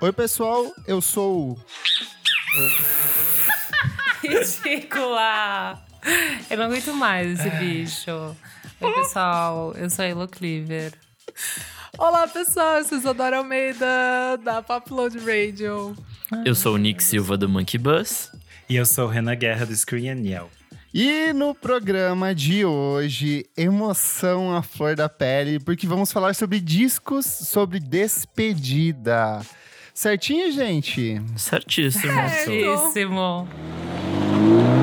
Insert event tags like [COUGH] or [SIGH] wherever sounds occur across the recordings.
Oi, pessoal, eu sou. o- Ridícula! Eu não aguento mais esse bicho. Oi, pessoal, eu sou a Elo Cleaver. Olá, pessoal, eu sou Isadora Almeida, da Popload Radio. Eu sou o Nick Silva do Monkey Bus. E eu sou o Renan Guerra do Screen and Yell. E no programa de hoje, emoção à flor da pele, porque vamos falar sobre discos sobre despedida. Certinho, gente? Certíssimo. Certo.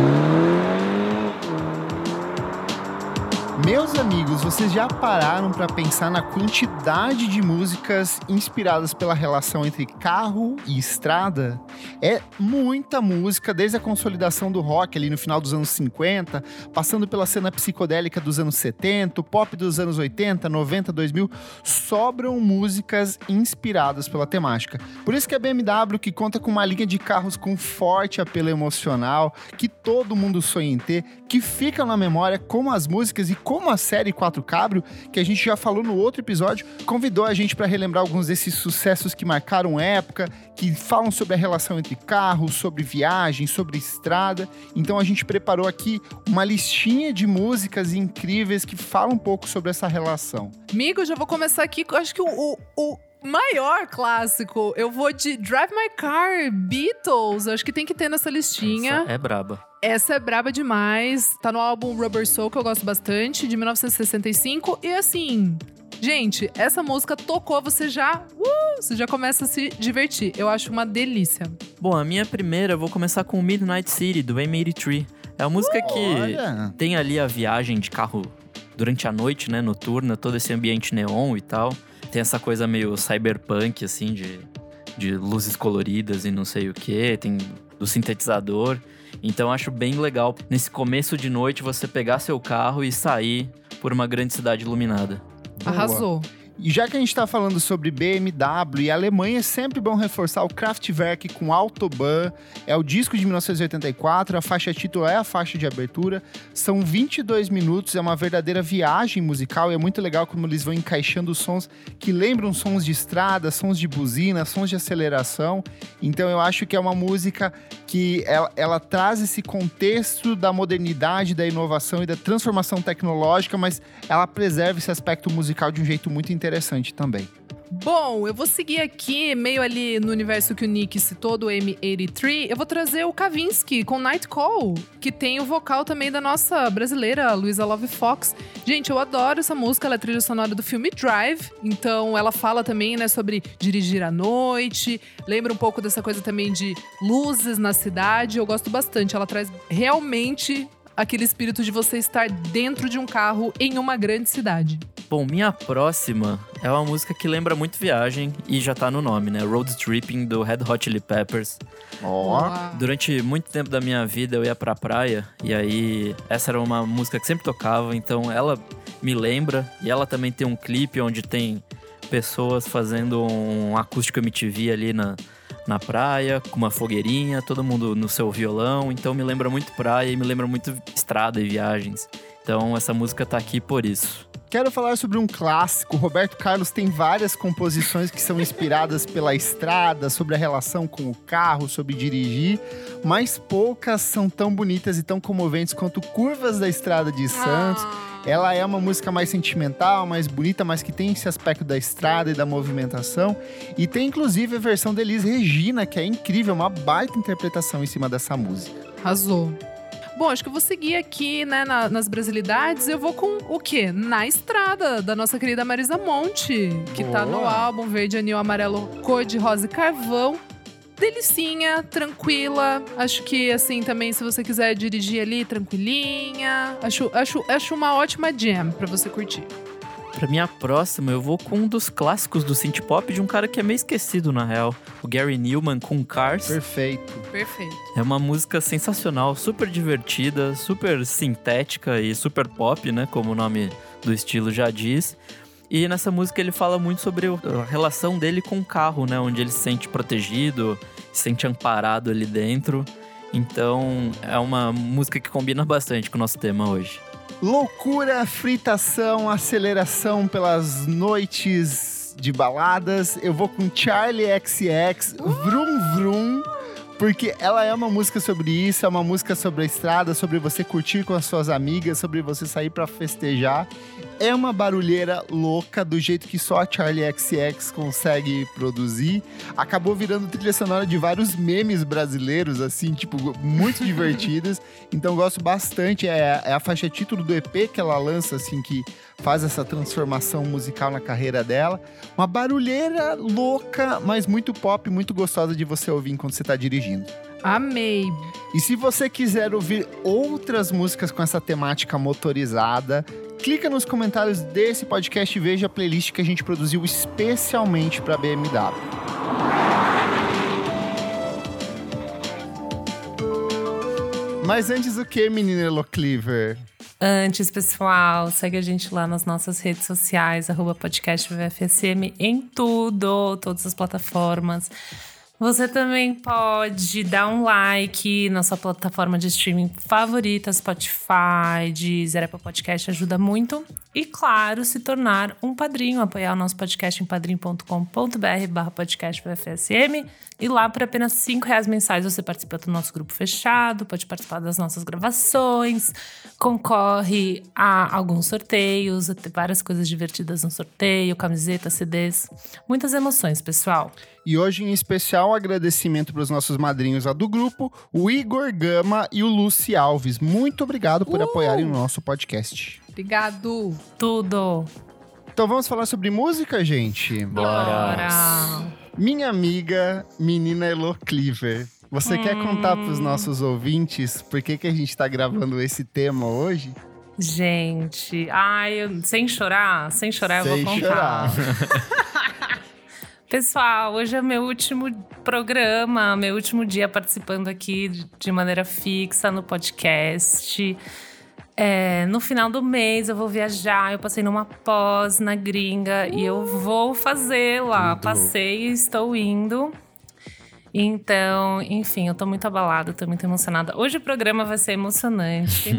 Meus amigos, vocês já pararam para pensar na quantidade de músicas inspiradas pela relação entre carro e estrada? É muita música, desde a consolidação do rock ali no final dos anos 50, passando pela cena psicodélica dos anos 70, o pop dos anos 80, 90, 2000, sobram músicas inspiradas pela temática. Por isso que a BMW, que conta com uma linha de carros com forte apelo emocional, que todo mundo sonha em ter, que ficam na memória como as músicas e como a série Quatro Cabrio, que a gente já falou no outro episódio, convidou a gente para relembrar alguns desses sucessos que marcaram época, que falam sobre a relação entre carros, sobre viagem, sobre estrada. Então a gente preparou aqui uma listinha de músicas incríveis que falam um pouco sobre essa relação. Amigo, já vou começar aqui acho que o, o maior clássico. Eu vou de Drive My Car, Beatles. Acho que tem que ter nessa listinha. Essa é braba. Essa é braba demais. Tá no álbum Rubber Soul, que eu gosto bastante, de 1965. E assim, gente, essa música tocou, você já. Uh, você já começa a se divertir. Eu acho uma delícia. Bom, a minha primeira, eu vou começar com Midnight City, do M83. É uma música que Olha! tem ali a viagem de carro durante a noite, né, noturna, todo esse ambiente neon e tal. Tem essa coisa meio cyberpunk, assim, de, de luzes coloridas e não sei o que. Tem do sintetizador. Então acho bem legal nesse começo de noite você pegar seu carro e sair por uma grande cidade iluminada. Boa. Arrasou. E já que a gente está falando sobre BMW e Alemanha, é sempre bom reforçar o Kraftwerk com Autobahn. É o disco de 1984, a faixa título é a faixa de abertura. São 22 minutos, é uma verdadeira viagem musical e é muito legal como eles vão encaixando sons que lembram sons de estrada, sons de buzina, sons de aceleração. Então eu acho que é uma música que ela, ela traz esse contexto da modernidade, da inovação e da transformação tecnológica, mas ela preserva esse aspecto musical de um jeito muito interessante também. Bom, eu vou seguir aqui, meio ali no universo que o Nick citou, do M83. Eu vou trazer o Kavinsky com Night Call, que tem o vocal também da nossa brasileira, Luisa Love Fox. Gente, eu adoro essa música, ela é trilha sonora do filme Drive. Então, ela fala também, né, sobre dirigir à noite. Lembra um pouco dessa coisa também de luzes na cidade. Eu gosto bastante. Ela traz realmente aquele espírito de você estar dentro de um carro em uma grande cidade. Bom, minha próxima é uma música que lembra muito viagem e já tá no nome, né? Road Tripping do Red Hot Chili Peppers. Ó, Uau. Durante muito tempo da minha vida eu ia pra praia e aí essa era uma música que sempre tocava, então ela me lembra e ela também tem um clipe onde tem pessoas fazendo um acústico MTV ali na, na praia, com uma fogueirinha, todo mundo no seu violão, então me lembra muito praia e me lembra muito estrada e viagens. Então essa música tá aqui por isso. Quero falar sobre um clássico. Roberto Carlos tem várias composições que são inspiradas pela estrada, sobre a relação com o carro, sobre dirigir, mas poucas são tão bonitas e tão comoventes quanto Curvas da Estrada de Santos. Ela é uma música mais sentimental, mais bonita, mas que tem esse aspecto da estrada e da movimentação. E tem inclusive a versão de Elis Regina, que é incrível, uma baita interpretação em cima dessa música. Arrasou. Bom, acho que eu vou seguir aqui, né, na- nas brasilidades. Eu vou com o quê? Na Estrada, da nossa querida Marisa Monte, que tá no Boa. álbum Verde, Anil, Amarelo, Cor de Rosa e Carvão. Delicinha, tranquila. Acho que, assim, também, se você quiser dirigir ali, tranquilinha. Acho, acho, acho uma ótima jam pra você curtir. Pra minha próxima, eu vou com um dos clássicos do synth pop de um cara que é meio esquecido na real, o Gary Newman com Cars. Perfeito. Perfeito. É uma música sensacional, super divertida, super sintética e super pop, né? Como o nome do estilo já diz. E nessa música ele fala muito sobre a relação dele com o carro, né? Onde ele se sente protegido, se sente amparado ali dentro. Então é uma música que combina bastante com o nosso tema hoje. Loucura, fritação, aceleração pelas noites de baladas. Eu vou com Charlie XX, Vrum Vrum. Porque ela é uma música sobre isso, é uma música sobre a estrada, sobre você curtir com as suas amigas, sobre você sair pra festejar. É uma barulheira louca, do jeito que só a Charlie XX consegue produzir. Acabou virando trilha sonora de vários memes brasileiros, assim, tipo, muito [LAUGHS] divertidas. Então gosto bastante. É, é a faixa título do EP que ela lança, assim, que faz essa transformação musical na carreira dela. Uma barulheira louca, mas muito pop, muito gostosa de você ouvir enquanto você tá dirigindo. Amei. E se você quiser ouvir outras músicas com essa temática motorizada, clica nos comentários desse podcast e veja a playlist que a gente produziu especialmente para BMW. Mas antes o que, menina Elo Cleaver? Antes, pessoal, segue a gente lá nas nossas redes sociais, arroba podcast VFSM, em tudo, todas as plataformas. Você também pode dar um like na sua plataforma de streaming favorita, Spotify, Deezer, Apple Podcast, ajuda muito. E, claro, se tornar um padrinho, apoiar o nosso podcast em padrim.com.br barra podcast. E lá, por apenas cinco reais mensais, você participa do nosso grupo fechado, pode participar das nossas gravações, concorre a alguns sorteios, a ter várias coisas divertidas no sorteio, camiseta, CDs. Muitas emoções, pessoal. E hoje, em especial, agradecimento para os nossos madrinhos lá do grupo, o Igor Gama e o Luci Alves. Muito obrigado por apoiarem o nosso podcast. Obrigado. Tudo. Então vamos falar sobre música, gente? Bora. Minha amiga, menina Elo Cleaver. Você quer contar para os nossos ouvintes por que, que a gente está gravando esse tema hoje? Gente, ai, eu- sem chorar, sem chorar, eu Sem vou contar. chorar. [LAUGHS] Pessoal, hoje é meu último programa, meu último dia participando aqui de maneira fixa no podcast. É, no final do mês eu vou viajar. Eu passei numa pós na gringa e eu vou fazer lá. Tudo. Passei e estou indo. Então, enfim, eu tô muito abalada, tô muito emocionada. Hoje o programa vai ser emocionante,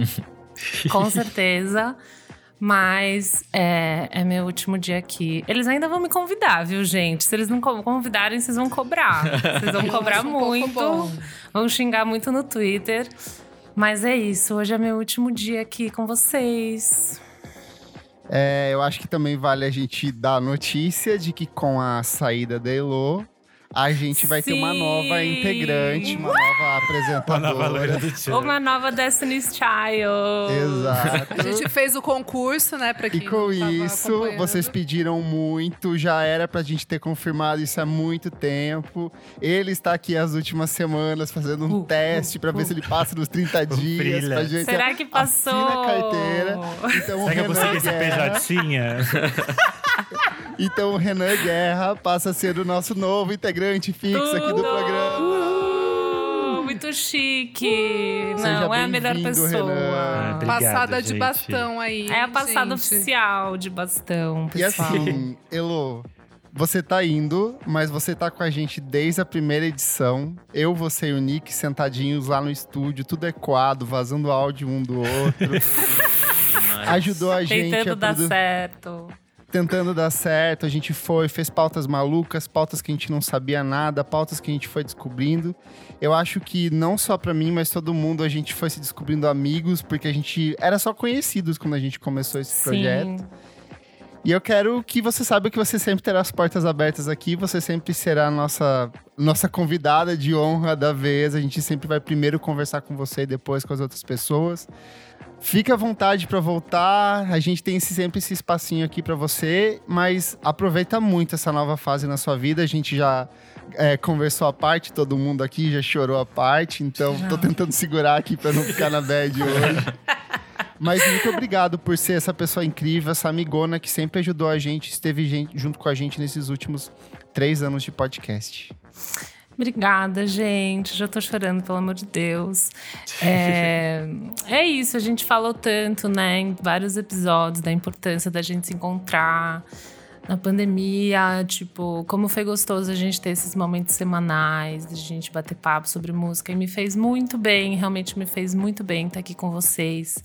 [LAUGHS] com certeza. Mas é, é meu último dia aqui. Eles ainda vão me convidar, viu, gente? Se eles não co- convidarem, vocês vão cobrar. Vocês vão cobrar um muito. bom. Vão xingar muito no Twitter. Mas é isso, hoje é meu último dia aqui com vocês. É, eu acho que também vale a gente dar notícia de que com a saída da Elo, a gente vai ter uma Sim. nova integrante, uma nova Uma apresentadora. nova loira do tio. Uma nova Destiny's Child. Exato. A gente fez o concurso, né, pra quem E com isso, vocês pediram muito, já era pra gente ter confirmado isso há muito tempo. Ele está aqui as últimas semanas fazendo um Uh, teste pra ver se ele passa nos 30 [LAUGHS] dias. Pra gente Será que passou? Assina a carteira. Então, o Será que eu consegui esse Guerra, PJ? [LAUGHS] então o Renan Guerra passa a ser o nosso novo integrante fixo aqui do programa. Uh, muito chique. Seja Não, é a melhor pessoa. Renan. Obrigado, Passada de gente. bastão aí. É a passada gente. oficial de bastão, E pessoal. assim, Elo, você tá indo, mas você tá com a gente desde a primeira edição. Eu, você e o Nick sentadinhos lá no estúdio, tudo ecoado, vazando áudio um do outro. [LAUGHS] Ajudou a gente a Tentando dar produ- certo. Tentando dar certo. A gente foi, fez pautas malucas, pautas que a gente não sabia nada, pautas que a gente foi descobrindo. Eu acho que não só pra mim, mas todo mundo a gente foi se descobrindo amigos, porque a gente era só conhecidos quando a gente começou esse projeto. Sim. E eu quero que você saiba que você sempre terá as portas abertas aqui, você sempre será a nossa, nossa convidada de honra da vez. A gente sempre vai primeiro conversar com você e depois com as outras pessoas. Fique à vontade para voltar. A gente tem esse- sempre esse espacinho aqui para você, mas aproveita muito essa nova fase na sua vida. A gente já é, conversou a parte, todo mundo aqui já chorou a parte, então tô tentando segurar aqui para não ficar na bad hoje. [LAUGHS] Mas muito obrigado por ser essa pessoa incrível, essa amigona que sempre ajudou a gente, esteve junto com a gente nesses últimos três anos de podcast. Obrigada, gente. Já tô chorando, pelo amor de Deus. É, [LAUGHS] é isso, a gente falou tanto, né, em vários episódios, da importância da gente se encontrar, na pandemia, tipo, como foi gostoso a gente ter esses momentos semanais, a gente bater papo sobre música. E me fez muito bem, realmente me fez muito bem estar aqui com vocês.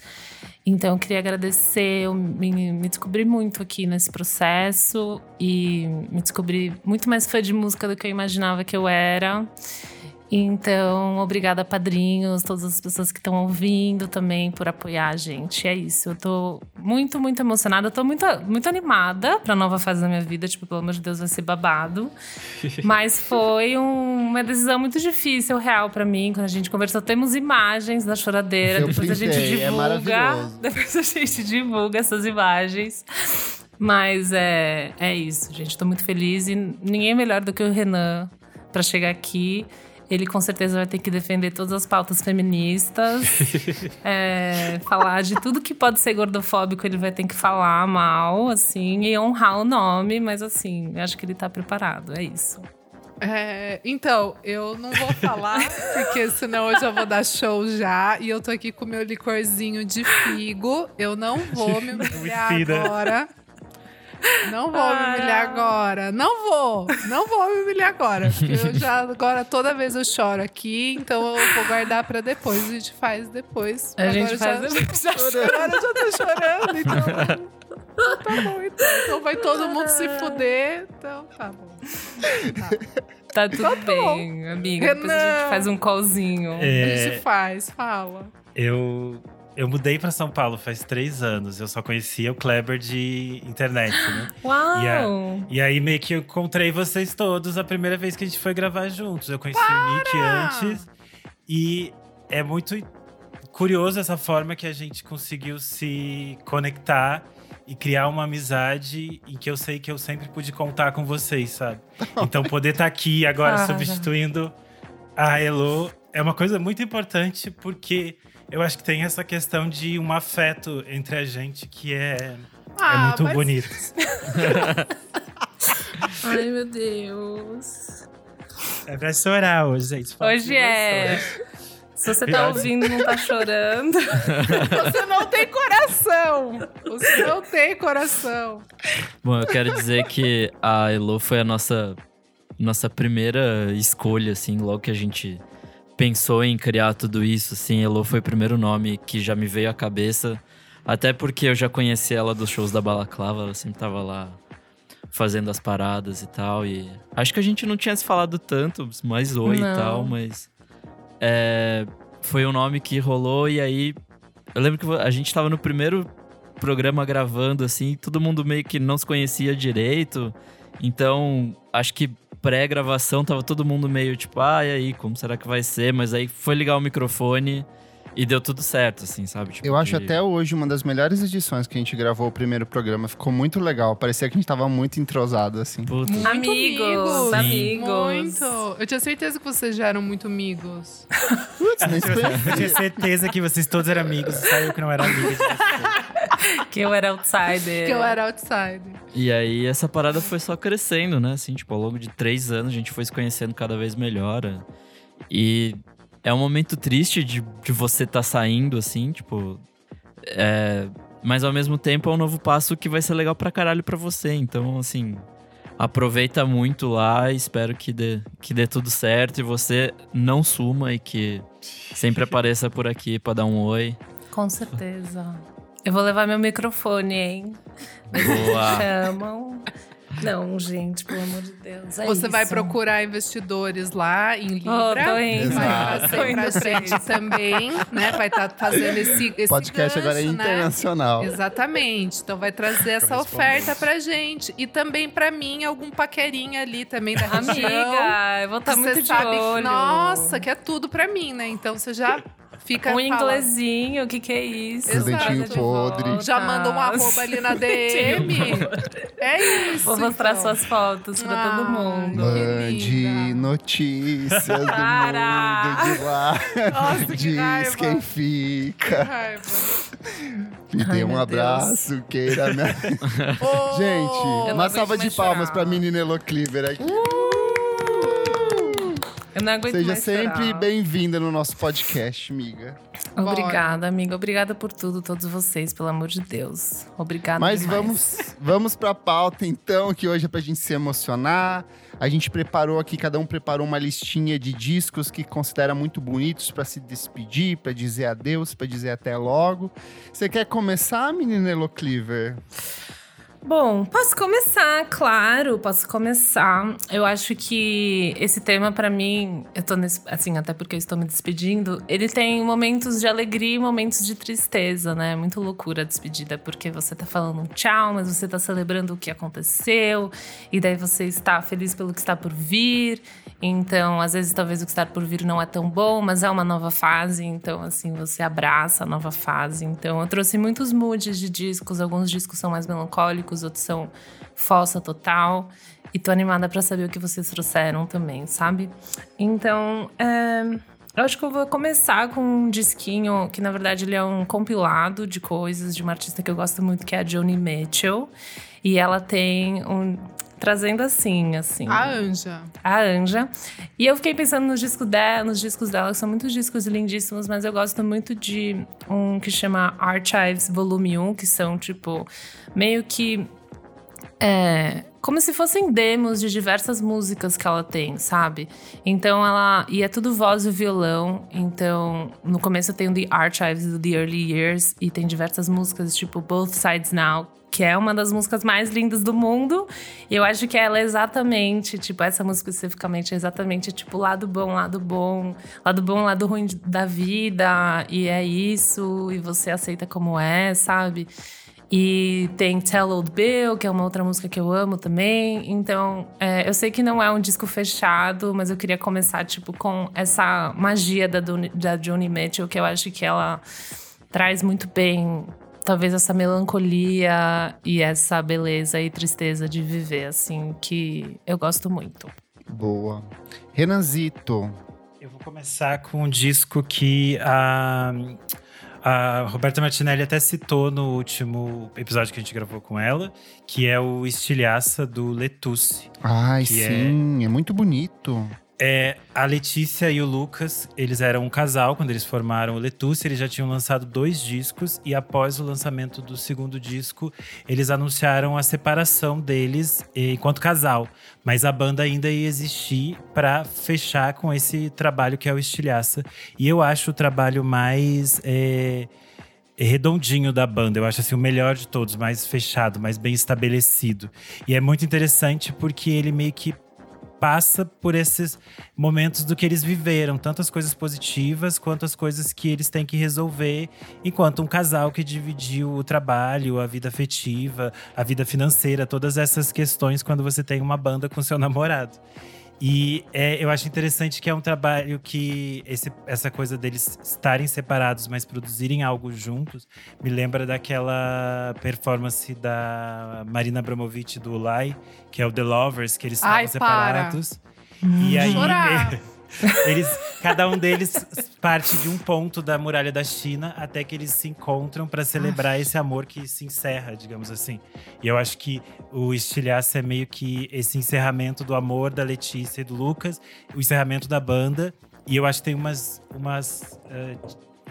Então, eu queria agradecer, eu me, me descobri muito aqui nesse processo e me descobri muito mais fã de música do que eu imaginava que eu era. Então, obrigada, padrinhos, todas as pessoas que estão ouvindo também por apoiar a gente. É isso. Eu tô muito, muito emocionada. Eu tô muito, muito animada pra nova fase da minha vida. Tipo, pelo amor de Deus, vai ser babado. [LAUGHS] Mas foi um- uma decisão muito difícil, real, pra mim. Quando a gente conversou, temos imagens da choradeira. Eu depois a gente é divulga. maravilhoso. [LAUGHS] depois a gente divulga essas imagens. Mas é, é isso, gente. Tô muito feliz. E ninguém é melhor do que o Renan pra chegar aqui. Ele com certeza vai ter que defender todas as pautas feministas. [LAUGHS] é, falar de tudo que pode ser gordofóbico, ele vai ter que falar mal, assim, e honrar o nome, mas assim, acho que ele tá preparado. É isso. É, então, eu não vou falar, porque senão eu já vou dar show já. E eu tô aqui com meu licorzinho de figo. Eu não [LAUGHS] vou me humilhar agora. Não vou me humilhar agora. Não vou. Não vou me humilhar agora. Porque eu já, agora toda vez eu choro aqui, então eu vou guardar pra depois. A gente faz depois. A gente Agora faz já, depois. [LAUGHS] Agora eu já tô chorando, então. Tá bom, então. Então vai todo mundo se fuder. Então tá bom. Tá tudo bem, amiga. Depois a gente faz um callzinho. A É, gente faz, fala. eu, eu mudei pra São Paulo faz três anos. Eu só conhecia o Kleber de internet, né? [GASPS] Uau! E aí meio que eu encontrei vocês todos a primeira vez que a gente foi gravar juntos. Eu conheci o Nick antes. E é muito curioso essa forma que a gente conseguiu se conectar e criar uma amizade em que eu sei que eu sempre pude contar com vocês, sabe? [LAUGHS] Então poder estar aqui agora Para. substituindo a Elo é uma coisa muito importante porque eu acho que tem essa questão de um afeto entre a gente que é, é Ah, muito mas- bonito. [LAUGHS] Ai, meu Deus. É pra chorar hoje, gente. Fala Hoje é. Se você tá ouvindo e não tá chorando. [LAUGHS] Você não tem coração! Você não tem coração! Bom, eu quero dizer que a Elo foi a nossa, nossa primeira escolha, assim, logo que a gente pensou em criar tudo isso, assim, Elo foi o primeiro nome que já me veio à cabeça. Até porque eu já conheci ela dos shows da Balaclava, ela sempre tava lá fazendo as paradas e tal. E acho que a gente não tinha se falado tanto, mais oi Não. e tal, mas é, foi um nome que rolou e aí eu lembro que a gente tava no primeiro programa gravando assim, todo mundo meio que não se conhecia direito. Então, acho que pré-gravação tava todo mundo meio tipo, ah, e aí, como será que vai ser? Mas aí foi ligar o microfone e deu tudo certo, assim, sabe? Tipo, Eu acho de- até hoje uma das melhores edições que a gente gravou o primeiro programa. Ficou muito legal. Parecia que a gente tava muito entrosado, assim. Puta. Muito amigos, amigos. amigos. Muito! Eu tinha certeza que vocês já eram muito amigos. Putz, Eu tinha certeza que vocês todos eram amigos, só eu que não era de vocês. Que eu era outsider. Que eu era outsider. E aí essa parada foi só crescendo, né? Assim, tipo, ao longo de três anos a gente foi se conhecendo cada vez melhor. E é um momento triste de, de você estar saindo, assim, tipo. é, Mas ao mesmo tempo é um novo passo que vai ser legal pra caralho pra você. Então, assim, aproveita muito lá, espero que dê, que dê tudo certo e você não suma e que sempre [LAUGHS] apareça por aqui pra dar um oi. Com certeza. Eu vou levar meu microfone, hein? Mas Boa. me chamam. Não, gente, pelo amor de Deus. é Você vai isso. procurar investidores lá em Libra. Oh, tô indo. Vai indo pra gente também, né? Vai estar fazendo esse, esse [LAUGHS] podcast agora é gancho, né? internacional. Exatamente. Então vai trazer essa oferta pra gente. E também pra mim, algum paquerinha ali também da região. Amiga, eu vou estar que muito você de sabe, olho. nossa, que é tudo pra mim, né? Então você já fica Um inglesinho, o que que é isso? Presentinho podre. Já manda um arroba ali na [LAUGHS] DM. é isso. Vou mostrar então. suas fotos pra todo Ai, mundo. Mande notícias do Para! mundo de lá. Nossa, que Diz raiva. quem Que fica. raiva. Me Ai, dê um abraço, queira. Né? [LAUGHS] Ô, Gente, uma salva de palmas chorar. pra menina Elo Cleaver aqui. Eu não aguento Seja mais sempre bem-vinda no nosso podcast, amiga. Obrigada, amiga. Obrigada por tudo, todos vocês, pelo amor de Deus. Obrigada Mas demais. vamos, vamos pra pauta, então, que hoje é pra gente se emocionar. A gente preparou aqui, cada um preparou uma listinha de discos que considera muito bonitos pra se despedir, pra dizer adeus, pra dizer até logo. Você quer começar, menina Elo Cleaver? Bom, posso começar, claro, posso começar. Eu acho que esse tema, pra mim, eu tô nesse. Assim, até porque eu estou me despedindo, ele tem momentos de alegria e momentos de tristeza, né? Muito loucura a despedida, porque você tá falando um tchau, mas você tá celebrando o que aconteceu, e daí você está feliz pelo que está por vir. Então, às vezes, talvez o que está por vir não é tão bom, mas é uma nova fase. Então, assim, você abraça a nova fase. Então, eu trouxe muitos moods de discos. Alguns discos são mais melancólicos, outros são fossa total. E tô animada para saber o que vocês trouxeram também, sabe? Então, é, eu acho que eu vou começar com um disquinho que, na verdade, ele é um compilado de coisas de uma artista que eu gosto muito, que é a Joni Mitchell. E ela tem um. Trazendo assim, assim. A Anja. a Anja. E eu fiquei pensando nos discos dela, nos discos dela, que são muitos discos lindíssimos, mas eu gosto muito de um que chama Archives Volume 1, que são, tipo, meio que. É, como se fossem demos de diversas músicas que ela tem, sabe? Então ela. E é tudo voz e violão. Então, no começo tem o The Archives do The Early Years e tem diversas músicas, tipo Both Sides Now, que é uma das músicas mais lindas do mundo. E eu acho que ela é exatamente, tipo, essa música especificamente é exatamente, tipo, lado bom, lado bom, lado bom, lado ruim da vida, e é isso, e você aceita como é, sabe? E tem Tell Old Bill, que é uma outra música que eu amo também. Então, é, eu sei que não é um disco fechado, mas eu queria começar, tipo, com essa magia da, da Joni Mitchell, que eu acho que ela traz muito bem talvez essa melancolia e essa beleza e tristeza de viver, assim, que eu gosto muito. Boa. Renanzito. Eu vou começar com um disco que a, a Roberta Martinelli até citou no último episódio que a gente gravou com ela, que é o Estilhaça do Letusse. Ai, Que é- sim, é... muito bonito. É, a Letícia e o Lucas, eles eram um casal quando eles formaram o Letusse, eles já tinham lançado dois discos e após o lançamento do segundo disco, eles anunciaram a separação deles eh, enquanto casal, mas a banda ainda ia existir para fechar com esse trabalho que é o Estilhaça. E eu acho o trabalho mais eh, redondinho da banda. Eu acho assim o melhor de todos, mais fechado, mais bem estabelecido. E é muito interessante porque ele meio que passa por esses momentos do que eles viveram, tanto as coisas positivas quanto as coisas que eles têm que resolver enquanto um casal que dividiu o trabalho, a vida afetiva, a vida financeira, todas essas questões quando você tem uma banda com seu namorado. E é, eu acho interessante que é um trabalho que esse- essa coisa deles estarem separados, mas produzirem algo juntos, me lembra daquela performance da Marina Abramovic do Ulay, que é o The Lovers, que eles estavam Ai, para. separados. E aí, Chorar. [LAUGHS] eles, cada um deles parte de um ponto da muralha da China até que eles se encontram para celebrar esse amor que se encerra, digamos assim. E eu acho que o Estilhaço é meio que esse encerramento do amor da Letícia e do Lucas, o encerramento da banda. E eu acho que tem umas, umas eh,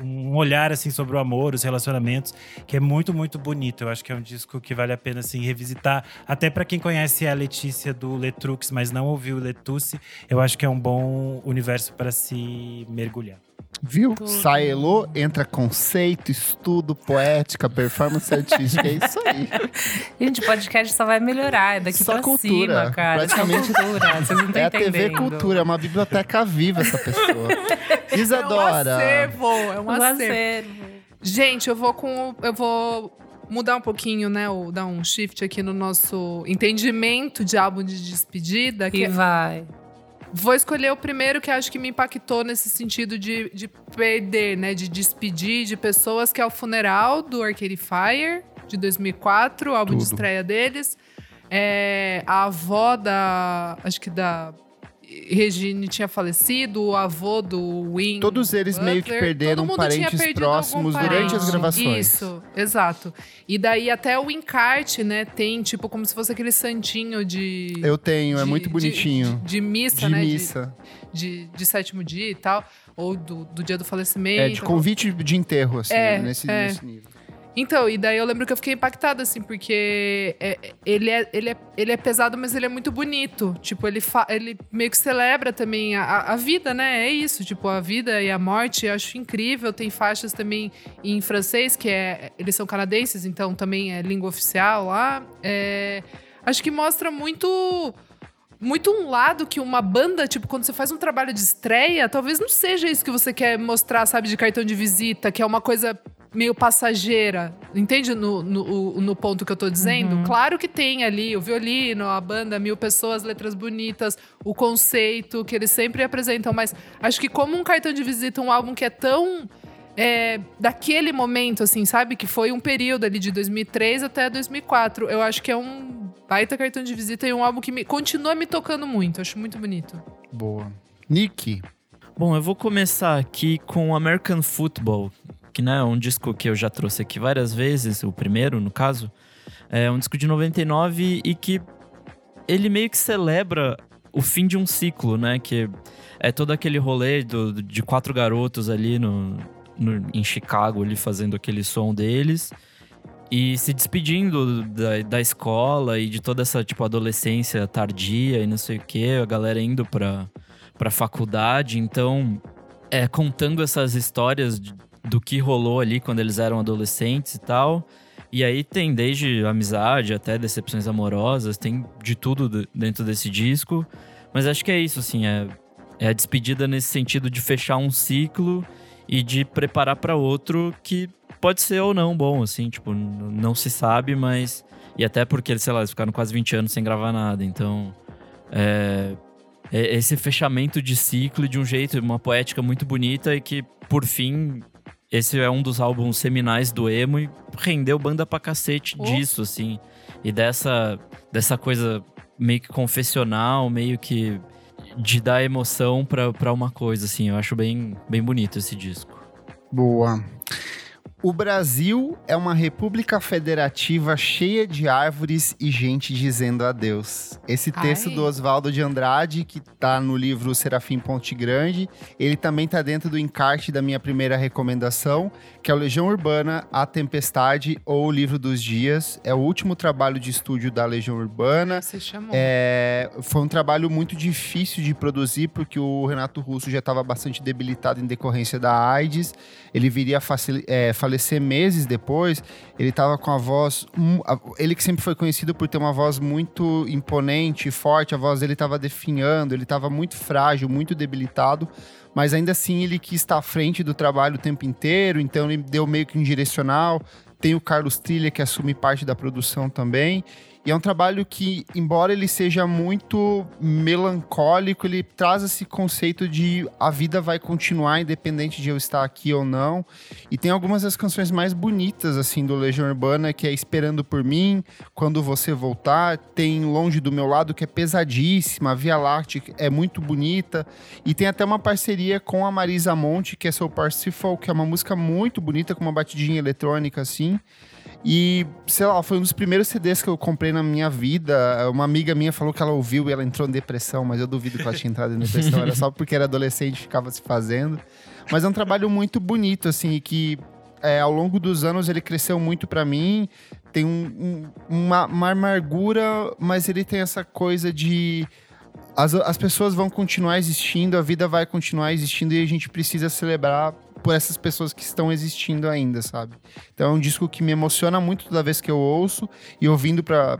um olhar assim sobre o amor, os relacionamentos, que é muito, muito bonito. Eu acho que é um disco que vale a pena assim revisitar, até para quem conhece a Letícia do Letrux, mas não ouviu o Letusse, eu acho que é um bom universo para se mergulhar. Viu? Tudo. Saelô entra conceito, estudo, poética, performance artística. É isso aí. [LAUGHS] Gente, o podcast só vai melhorar, é daqui Só pra cultura. cima, cara. Só Praticamente- cultura, vocês não [LAUGHS] estão É a entendendo. TV Cultura, é uma biblioteca viva essa pessoa. [LAUGHS] É um Isadora. acervo, é um Um acervo. acervo. Gente, eu vou com. Eu vou mudar um pouquinho, né? Ou dar um shift aqui no nosso entendimento de álbum de despedida. E Que vai. Vou escolher o primeiro que acho que me impactou nesse sentido de, de perder, né? De despedir de pessoas, que é o Funeral do Arcade Fire, de 2004, o álbum de Tudo. estreia deles. É, a avó da. Acho que da Regine tinha falecido, o avô do Win. Todos eles Butler, meio que perderam parentes próximos durante as gravações. Isso, exato. E daí até o encarte, né, tem tipo como se fosse aquele santinho de. Eu tenho, é de- muito de- bonitinho. De, de missa, De né? missa. De, de, de sétimo dia e tal. Ou do, do dia do falecimento. É, de convite de enterro, assim, É, nesse, é. nesse nível. Então, e daí eu lembro que eu fiquei impactada, assim, porque é- ele, é, ele, é, ele é pesado, mas ele é muito bonito. Tipo, ele, fa- ele meio que celebra também a, a- vida, né? É isso, tipo, a vida e a morte. Eu acho incrível. Tem faixas também em francês, que é. Eles são canadenses, então também é língua oficial lá. É, acho que mostra muito. Muito um lado que uma banda, tipo, quando você faz um trabalho de estreia, talvez não seja isso que você quer mostrar, sabe, de cartão de visita, que é uma coisa meio passageira. Entende no, no, no ponto que eu tô dizendo? Claro que tem ali o violino, a banda, mil pessoas, letras bonitas, o conceito que eles sempre apresentam, mas acho que como um cartão de visita, um álbum que é tão. é, daquele momento, assim, sabe? Que foi um período ali de 2003 até 2004. Eu acho que é um baita cartão de visita e um álbum que me, continua me tocando muito. Acho muito bonito. Boa. Nick, Bom, eu vou começar aqui com American Football, que né, é um disco que eu já trouxe aqui várias vezes, o primeiro, no caso. É um disco de 99 e que ele meio que celebra o fim de um ciclo, né? Que é todo aquele rolê do- de quatro garotos ali no, no- em Chicago, ali fazendo aquele som deles. E se despedindo da, da escola e de toda essa, tipo, adolescência tardia e não sei o quê. A galera indo pra, pra faculdade. Então, é, contando essas histórias do que rolou ali quando eles eram adolescentes e tal. E aí tem desde amizade até decepções amorosas, tem de tudo de- dentro desse disco. Mas acho que é isso, assim, é, é a despedida nesse sentido de fechar um ciclo e de preparar para outro que pode ser ou não bom, assim, tipo, não se sabe, mas. E até porque, sei lá, eles ficaram quase 20 anos sem gravar nada, então. É, é esse fechamento de ciclo de um jeito, uma poética muito bonita e que, por fim, esse é um dos álbuns seminais do emo e rendeu banda pra cacete Oh. disso, assim. E dessa, dessa coisa meio que confessional, meio que de dar emoção pra, pra uma coisa, assim. Eu acho bem, bem bonito esse disco. boa. O Brasil é uma república federativa cheia de árvores e gente dizendo adeus. Esse texto Ai. do Oswaldo de Andrade, que tá no livro Serafim Ponte Grande, ele também tá dentro do encarte da minha primeira recomendação, que é o Legião Urbana, A Tempestade ou O Livro dos Dias. É o último trabalho de estúdio da Legião Urbana. Você chamou. É, foi um trabalho muito difícil de produzir, porque o Renato Russo já estava bastante debilitado em decorrência da AIDS. Ele viria a facil- é, falecer meses depois. Ele estava com a voz. Ele que sempre foi conhecido por ter uma voz muito imponente forte, a voz dele estava definhando, ele estava muito frágil, muito debilitado. Mas ainda assim ele quis estar à frente do trabalho o tempo inteiro, então ele deu meio que um direcional. Tem o Carlos Trilha, que assume parte da produção também. E é um trabalho que, embora ele seja muito melancólico, ele traz esse conceito de a vida vai continuar independente de eu estar aqui ou não. E tem algumas das canções mais bonitas, assim, do Legião Urbana, que é Esperando por Mim, Quando Você Voltar. Tem Longe do Meu Lado, que é pesadíssima. Via Láctea é muito bonita. E tem até uma parceria com a Marisa Monte, que é So Parsifal, que é uma música muito bonita, com uma batidinha eletrônica, assim. E, sei lá, foi um dos primeiros CDs que eu comprei na minha vida. Uma amiga minha falou que ela ouviu e ela entrou em depressão, mas eu duvido que ela tinha entrado em depressão. Era só porque era adolescente e ficava se fazendo. Mas é um trabalho muito bonito, assim, e que é, ao longo dos anos ele cresceu muito pra mim. Tem um- um- uma, uma amargura, mas ele tem essa coisa de. As, as pessoas vão continuar existindo, a vida vai continuar existindo e a gente precisa celebrar por essas pessoas que estão existindo ainda, sabe? Então é um disco que me emociona muito toda vez que eu ouço e ouvindo pra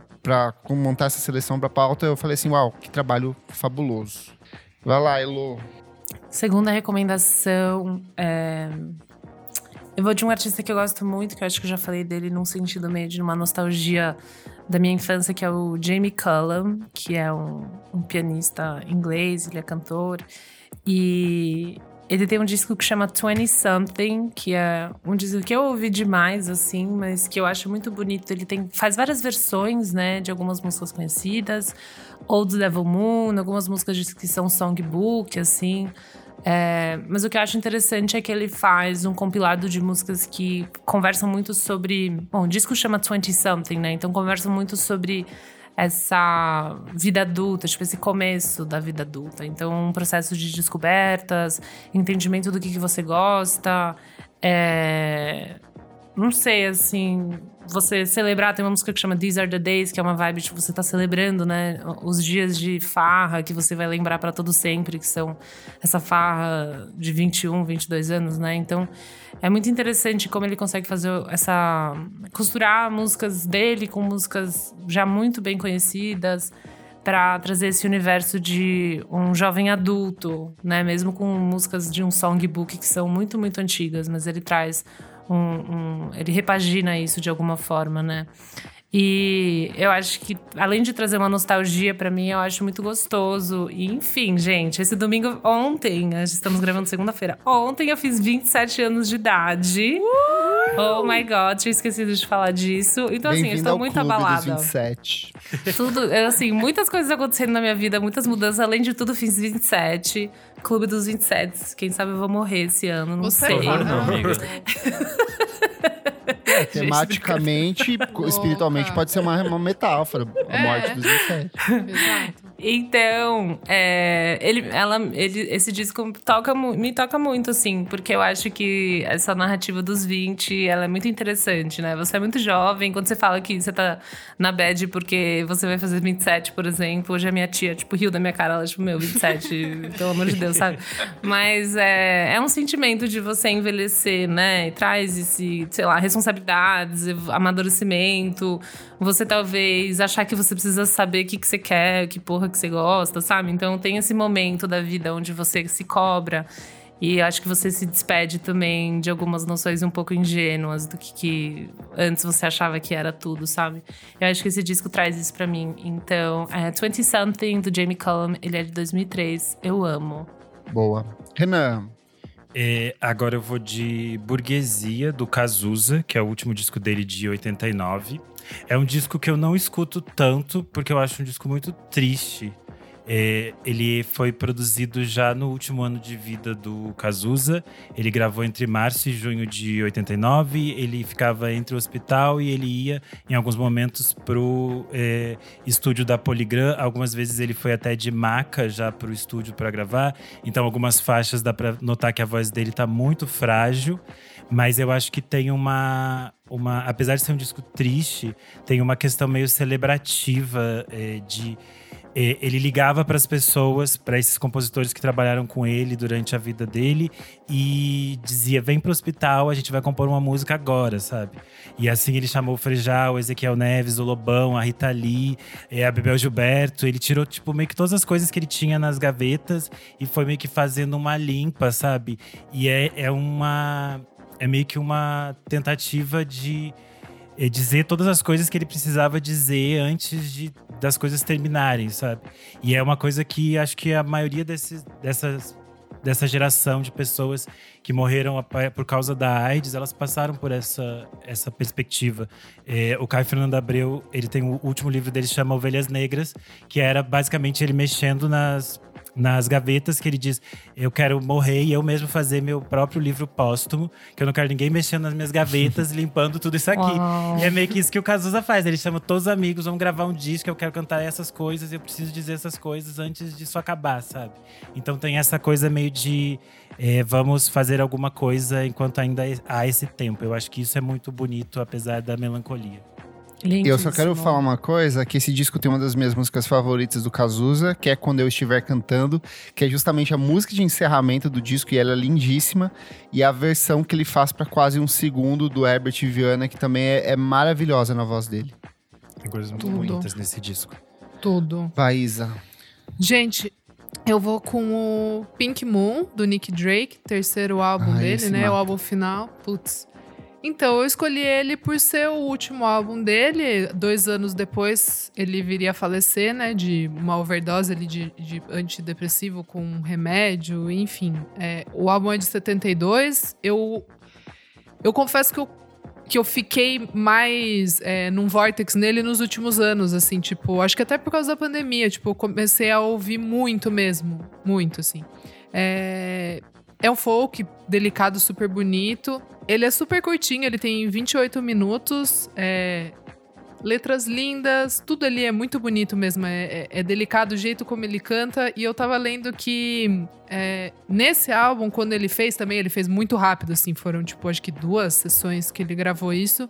montar essa seleção pra pauta, eu falei assim, uau, que trabalho fabuloso. Vai lá, Elo. Segunda recomendação é... Eu vou de um artista que eu gosto muito, que eu acho que eu já falei dele num sentido meio de uma nostalgia da minha infância, que é o Jamie Cullum, que é um, um pianista inglês, ele é cantor. E ele tem um disco que chama 20 Something, que é um disco que eu ouvi demais, assim, mas que eu acho muito bonito. Ele tem, faz várias versões, né, de algumas músicas conhecidas. Old Devil Moon, algumas músicas que são songbook, assim. É, mas o que eu acho interessante é que ele faz um compilado de músicas que conversam muito sobre. Bom, o disco chama 20 Something, né? Então conversam muito sobre essa vida adulta, tipo, esse começo da vida adulta. Então, um processo de descobertas, entendimento do que, que você gosta. É... Não sei, assim, você celebrar, tem uma música que chama These Are the Days, que é uma vibe, tipo, você tá celebrando, né? Os dias de farra que você vai lembrar para todo sempre, que são essa farra de 21, 22 anos, né? Então, é muito interessante como ele consegue fazer essa. costurar músicas dele com músicas já muito bem conhecidas para trazer esse universo de um jovem adulto, né? Mesmo com músicas de um songbook que são muito, muito antigas, mas ele traz um, um ele repagina isso de alguma forma, né? E eu acho que, além de trazer uma nostalgia para mim, eu acho muito gostoso. E, enfim, gente, esse domingo, ontem, estamos gravando segunda-feira. Ontem eu fiz 27 anos de idade. Uh! Oh my god, tinha esquecido de falar disso. Então, assim, eu estou muito abalada. Dos 27. Tudo, assim, muitas coisas acontecendo na minha vida, muitas mudanças. Além de tudo, fiz 27. Clube dos 27. Quem sabe eu vou morrer esse ano, não Você sei. não. amiga. [LAUGHS] É, [LAUGHS] tematicamente, espiritualmente, pode ser uma, uma metáfora. A É. morte dos 27. [LAUGHS] Exato. Então, é, ele, ela, ele, esse disco toca, me toca muito, assim, porque eu acho que essa narrativa dos 20, ela é muito interessante, né? Você é muito jovem, quando você fala que você tá na bad porque você vai fazer 27, por exemplo, hoje a minha tia, tipo, riu da minha cara, ela, tipo, meu, 27, [LAUGHS] pelo amor de Deus, sabe? Mas é, é um sentimento de você envelhecer, né? E traz esse, sei lá, responsabilidades, amadurecimento, você talvez achar que você precisa saber o que, que você quer, que porra que você gosta, sabe? Então tem esse momento da vida onde você se cobra. E acho que você se despede também de algumas noções um pouco ingênuas do que, que antes você achava que era tudo, sabe? Eu acho que esse disco traz isso pra mim. Então, é 20 Something do Jamie Cullum, ele é de 2003. Eu amo. Boa. Renan, É, agora eu vou de Burguesia, do Cazuza, que é o último disco dele de 89. É um disco que eu não escuto tanto, porque eu acho um disco muito triste. É, ele foi produzido já no último ano de vida do Cazuza. Ele gravou entre março e junho de 89. Ele ficava entre o hospital e ele ia, em alguns momentos, pro é, estúdio da Poligram. Algumas vezes ele foi até de maca já pro estúdio para gravar. Então, algumas faixas dá para notar que a voz dele tá muito frágil. Mas eu acho que tem uma. uma apesar de ser um disco triste, tem uma questão meio celebrativa é, de. É, ele ligava para as pessoas, para esses compositores que trabalharam com ele durante a vida dele e dizia: vem pro hospital, a gente vai compor uma música agora, sabe? E assim ele chamou o Frejal, o Ezequiel Neves, o Lobão, a Rita Lee, é, a Bebel Gilberto. Ele tirou, tipo, meio que todas as coisas que ele tinha nas gavetas e foi meio que fazendo uma limpa, sabe? E é, é uma. É meio que uma tentativa de é, dizer todas as coisas que ele precisava dizer antes de, das coisas terminarem, sabe? E é uma coisa que acho que a maioria dessas, dessa geração de pessoas que morreram por causa da AIDS, elas passaram por essa, essa perspectiva. É, o Caio Fernando Abreu, ele tem o último livro dele chama Ovelhas Negras, que era basicamente ele mexendo nas nas gavetas que ele diz: Eu quero morrer e eu mesmo fazer meu próprio livro póstumo, que eu não quero ninguém mexendo nas minhas gavetas, [LAUGHS] limpando tudo isso aqui. Uau. E é meio que isso que o Cazuza faz. Ele chama todos os amigos, vamos gravar um disco, eu quero cantar essas coisas, eu preciso dizer essas coisas antes disso acabar, sabe? Então tem essa coisa meio de é, vamos fazer alguma coisa enquanto ainda há esse tempo. Eu acho que isso é muito bonito, apesar da melancolia. E eu só quero falar uma coisa, que esse disco tem uma das minhas músicas favoritas do Cazuza, que é Quando Eu Estiver Cantando, que é justamente a música de encerramento do disco, e ela é lindíssima. E a versão que ele faz para quase um segundo do Herbert Viana, que também é, é maravilhosa na voz dele. Tem coisas muito Tudo. bonitas nesse disco. Tudo. Vai, Isa. Gente, eu vou com o Pink Moon, do Nick Drake, terceiro álbum Ah, dele, esse né? mata. O álbum final. Putz. Então, eu escolhi ele por ser o último álbum dele. Dois anos depois, ele viria a falecer, né? De uma overdose ali de, de antidepressivo com remédio, enfim. É, o álbum é de 72. Eu, eu confesso que eu, que eu fiquei mais é, num vortex nele nos últimos anos, assim. Tipo, acho que até por causa da pandemia. Tipo, eu comecei a ouvir muito mesmo. Muito, assim. É, é um folk delicado, super bonito. Ele é super curtinho, ele tem 28 minutos. É, letras lindas, tudo ali é muito bonito mesmo. É, é, é, delicado o jeito como ele canta. E eu tava lendo que é, nesse álbum, quando ele fez também, ele fez muito rápido, assim. Foram, tipo, acho que duas sessões que ele gravou isso.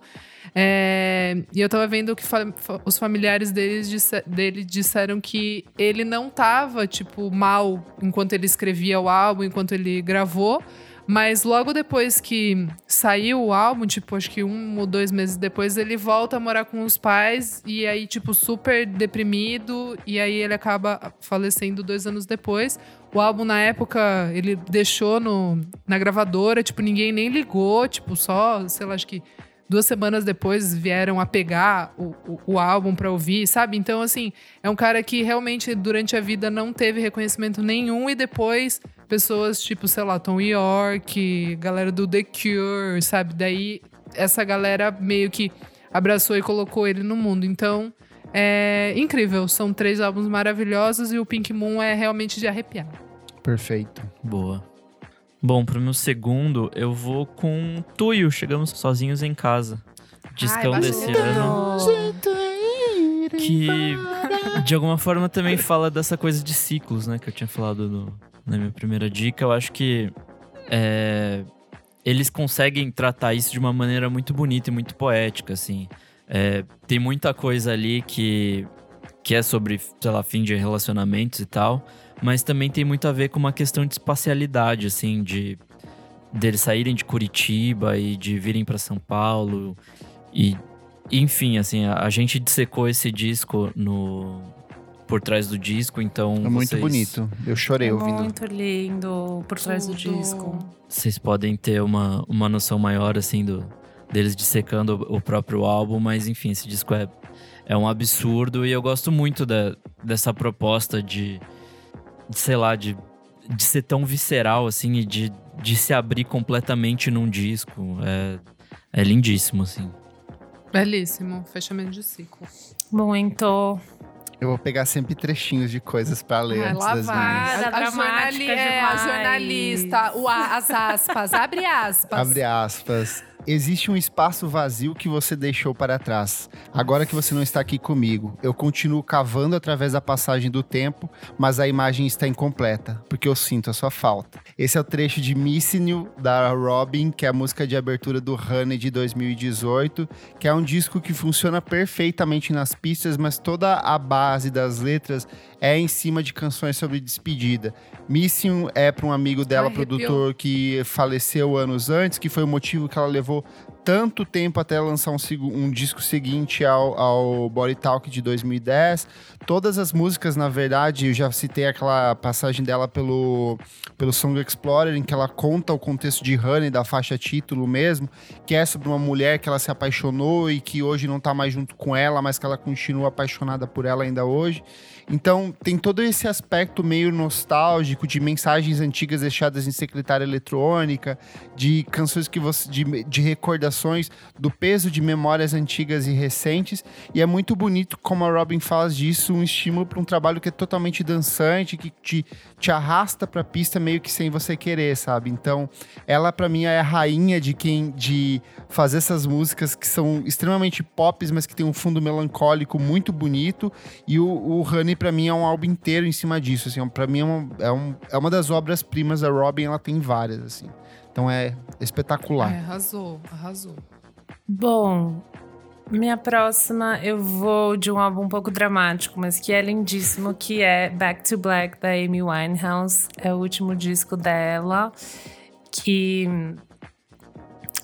É, e eu tava vendo que fa os familiares deles disse dele disseram que ele não tava, tipo, mal enquanto ele escrevia o álbum, enquanto ele gravou. Mas logo depois que saiu o álbum, tipo, acho que um ou dois meses depois, ele volta a morar com os pais e aí, tipo, super deprimido. E aí ele acaba falecendo dois anos depois. O álbum, na época, ele deixou no, na gravadora, tipo, ninguém nem ligou, tipo, só, sei lá, acho que duas semanas depois vieram a pegar o, o, o álbum para ouvir, sabe? Então, assim, é um cara que realmente durante a vida não teve reconhecimento nenhum e depois pessoas tipo, sei lá, Tom York, galera do The Cure, sabe? Daí essa galera meio que abraçou e colocou ele no mundo. Então, é incrível. São três álbuns maravilhosos e o Pink Moon é realmente de arrepiar. Perfeito. Boa. Bom, pro meu segundo, eu vou com Tuyo, Chegamos Sozinhos em Casa. Discão Ai, desse ano. Que de alguma forma também fala dessa coisa de ciclos, né? Que eu tinha falado no, na minha primeira dica. Eu acho que é, eles conseguem tratar isso de uma maneira muito bonita e muito poética, assim. É, tem muita coisa ali que, que é sobre, sei lá, fim de relacionamentos e tal mas também tem muito a ver com uma questão de espacialidade, assim, de deles saírem de Curitiba e de virem para São Paulo e enfim, assim, a, a, gente dissecou esse disco no por trás do disco, então é muito vocês... bonito. Eu chorei é ouvindo. Muito lindo por trás Tudo. do disco. Vocês podem ter uma, uma noção maior assim do deles dissecando o próprio álbum, mas enfim, esse disco é é um absurdo e eu gosto muito da, dessa proposta de sei lá, de, de ser tão visceral, assim, e de, de se abrir completamente num disco. É, é lindíssimo, assim. Belíssimo, fechamento de ciclo. Muito. Eu vou pegar sempre trechinhos de coisas para ler ah, antes das minhas. A, a, jornali é, a jornalista, o, as aspas, abre aspas. Abre aspas. Existe um espaço vazio que você deixou para trás. Agora que você não está aqui comigo, eu continuo cavando através da passagem do tempo, mas a imagem está incompleta, porque eu sinto a sua falta. Esse é o trecho de Missing You, da Robin, que é a música de abertura do Honey de 2018, que é um disco que funciona perfeitamente nas pistas, mas toda a base das letras é em cima de canções sobre despedida. Missing é para um amigo dela, Ai, produtor, que faleceu anos antes, que foi o motivo que ela levou tanto tempo até lançar um, um disco seguinte ao, ao Body Talk de 2010. Todas as músicas, na verdade, eu já citei aquela passagem dela pelo, pelo Song Explorer, em que ela conta o contexto de Honey, da faixa título mesmo, que é sobre uma mulher que ela se apaixonou e que hoje não tá mais junto com ela, mas que ela continua apaixonada por ela ainda hoje. Então, tem todo esse aspecto meio nostálgico de mensagens antigas deixadas em secretária eletrônica, de canções que você. de, de recordações do peso de memórias antigas e recentes. E é muito bonito como a Robin faz disso um estímulo para um trabalho que é totalmente dançante, que te, te arrasta para a pista meio que sem você querer, sabe? Então, ela para mim é a rainha de quem de fazer essas músicas que são extremamente pop, mas que tem um fundo melancólico muito bonito. E o, o Honey para mim é um álbum inteiro em cima disso, assim, para mim é, uma, é, um, é uma das obras primas da Robin, ela tem várias, assim. Então é espetacular. É, arrasou, arrasou. Bom, minha próxima eu vou de um álbum um pouco dramático, mas que é lindíssimo, que é Back to Black da Amy Winehouse. É o último disco dela, que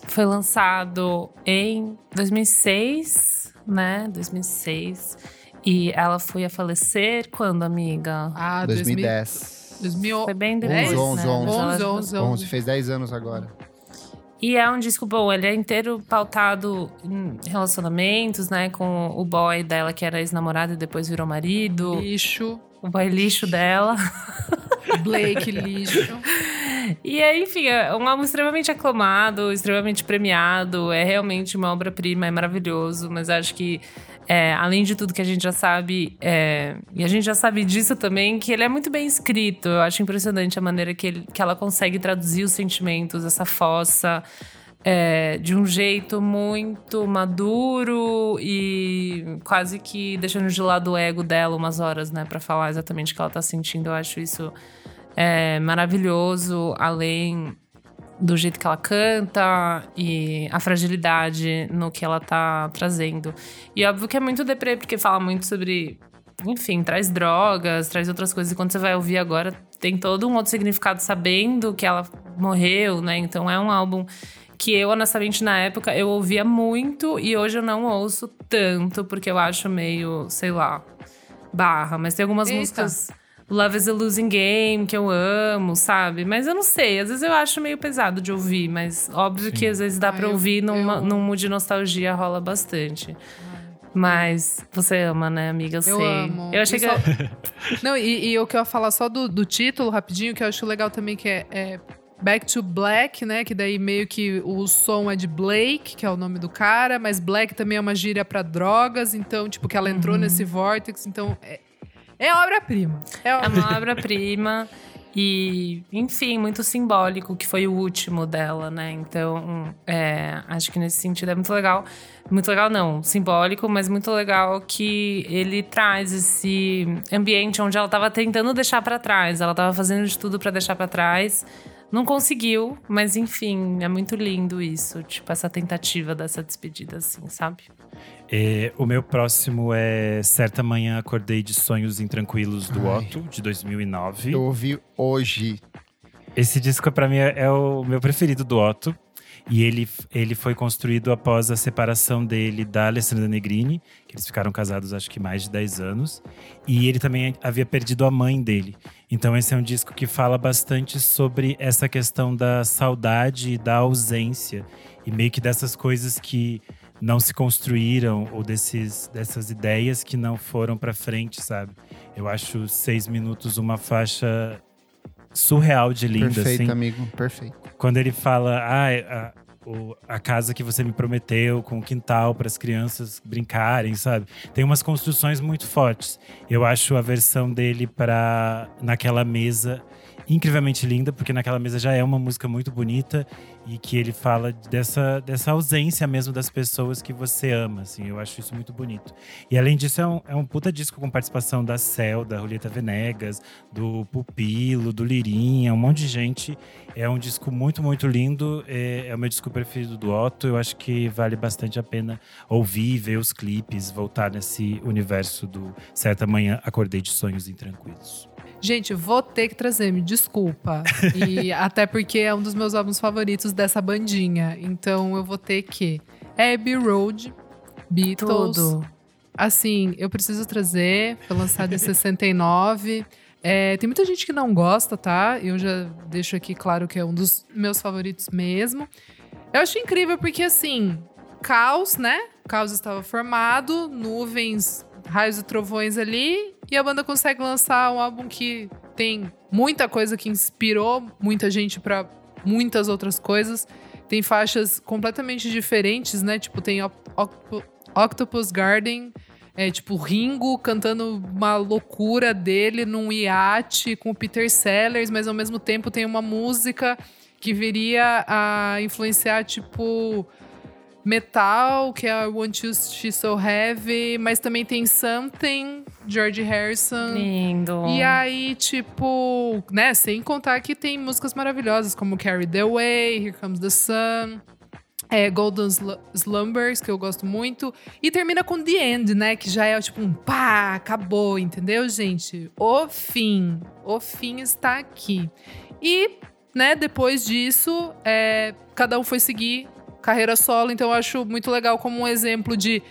foi lançado em 2006, né? 2006. E ela foi a falecer quando, amiga? Ah, 2010. 2000... Foi bem depois, 11, 11, né? 11. 11, 11, 11. 11, fez 10 anos agora. E é um disco bom, ele é inteiro pautado em relacionamentos, né? Com o boy dela, que era ex-namorado e depois virou marido. Lixo. O boy lixo dela. [LAUGHS] Blake lixo. E é, enfim, é um álbum extremamente aclamado, extremamente premiado. É realmente uma obra-prima, é maravilhoso. Mas acho que, é, além de tudo que a gente já sabe, é, e a gente já sabe disso também, que ele é muito bem escrito. Eu acho impressionante a maneira que, ele, que ela consegue traduzir os sentimentos, essa fossa. É, de um jeito muito maduro e quase que deixando de lado o ego dela umas horas, né, para falar exatamente o que ela tá sentindo. Eu acho isso é, maravilhoso, além do jeito que ela canta e a fragilidade no que ela tá trazendo. E óbvio que é muito deprê, porque fala muito sobre. Enfim, traz drogas, traz outras coisas. E quando você vai ouvir agora, tem todo um outro significado sabendo que ela morreu, né? Então é um álbum que eu, honestamente, na época, eu ouvia muito e hoje eu não ouço tanto, porque eu acho meio, sei lá, barra. Mas tem algumas Eita. músicas. Love is a Losing Game, que eu amo, sabe? Mas eu não sei, às vezes eu acho meio pesado de ouvir, mas óbvio que às vezes dá Ah, pra eu- ouvir numa, eu- num mood de nostalgia, rola bastante. Mas você ama, né, amiga? Eu, Eu sei. amo. Eu achei que. só- [LAUGHS] Não, e, e o que eu ia falar só do, do título, rapidinho, que eu acho legal também, que é, é Back to Black, né? Que daí meio que o som é de Blake, que é o nome do cara, mas Black também é uma gíria pra drogas, então, tipo, que ela entrou Uhum. nesse vortex, então é, é obra-prima. É É obra uma obra-prima. E, enfim, muito simbólico, que foi o último dela, né? Então, é, acho que nesse sentido é muito legal. Muito legal, não, simbólico, mas muito legal que ele traz esse ambiente onde ela tava tentando deixar pra trás. Ela tava fazendo de tudo pra deixar pra trás. Não conseguiu, mas enfim, é muito lindo isso. Tipo, essa tentativa dessa despedida, assim, sabe? É, o meu próximo é Certa Manhã Acordei de Sonhos Intranquilos do Ai. Otto, de 2009. Eu ouvi hoje. Esse disco, pra mim, é é o meu preferido do Otto. E ele, ele foi construído após a separação dele da Alessandra Negrini, que eles ficaram casados acho que mais de 10 anos. E ele também havia perdido a mãe dele. Então esse é um disco que fala bastante sobre essa questão da saudade e da ausência. E meio que dessas coisas que não se construíram, ou desses, dessas ideias que não foram pra frente, sabe? Eu acho seis minutos uma faixa surreal de linda, Perfeito, assim. amigo. Perfeito. Quando ele fala, ah, a, a casa que você me prometeu, com o quintal para as crianças brincarem, sabe? Tem umas construções muito fortes. Eu acho a versão dele para naquela mesa incrivelmente linda, porque naquela mesa já é uma música muito bonita e que ele fala dessa, dessa ausência mesmo das pessoas que você ama, assim. Eu acho isso muito bonito. E além disso, é um, é um puta disco com participação da Cel, da Julieta Venegas, do Pupilo, do Lirinha, um monte de gente. É um disco muito, muito lindo. É, é o meu disco preferido do Otto. Eu acho que vale bastante a pena ouvir, ver os clipes, voltar nesse universo do Certa Manhã Acordei de Sonhos Intranquilos. Gente, vou ter que trazer, me desculpa. E [LAUGHS] até porque é um dos meus álbuns favoritos dessa bandinha. Então eu vou ter que. É Abbey Road, Beatles. Tudo. Assim, eu preciso trazer. Foi lançado em [LAUGHS] 69. É, tem muita gente que não gosta, tá? Eu já deixo aqui claro que é um dos meus favoritos mesmo. Eu acho incrível porque, assim, caos, né? O caos estava formado, nuvens, raios e trovões ali. E a banda consegue lançar um álbum que tem muita coisa que inspirou muita gente pra muitas outras coisas. Tem faixas completamente diferentes, né? Tipo, tem Oc- Oc- Octopus Garden, é, tipo, Ringo cantando uma loucura dele num iate com o Peter Sellers, mas ao mesmo tempo tem uma música que viria a influenciar, tipo, metal, que é I Want You She's So Heavy, mas também tem Something, George Harrison. Lindo. E aí, tipo, né, sem contar que tem músicas maravilhosas como Carry the Way, Here Comes the Sun, é, Golden Slu- Slumbers, que eu gosto muito. E termina com The End, né, que já é tipo um pá, acabou, entendeu, gente? O fim. O fim está aqui. E, né, depois disso, é, cada um foi seguir carreira solo, então eu acho muito legal como um exemplo de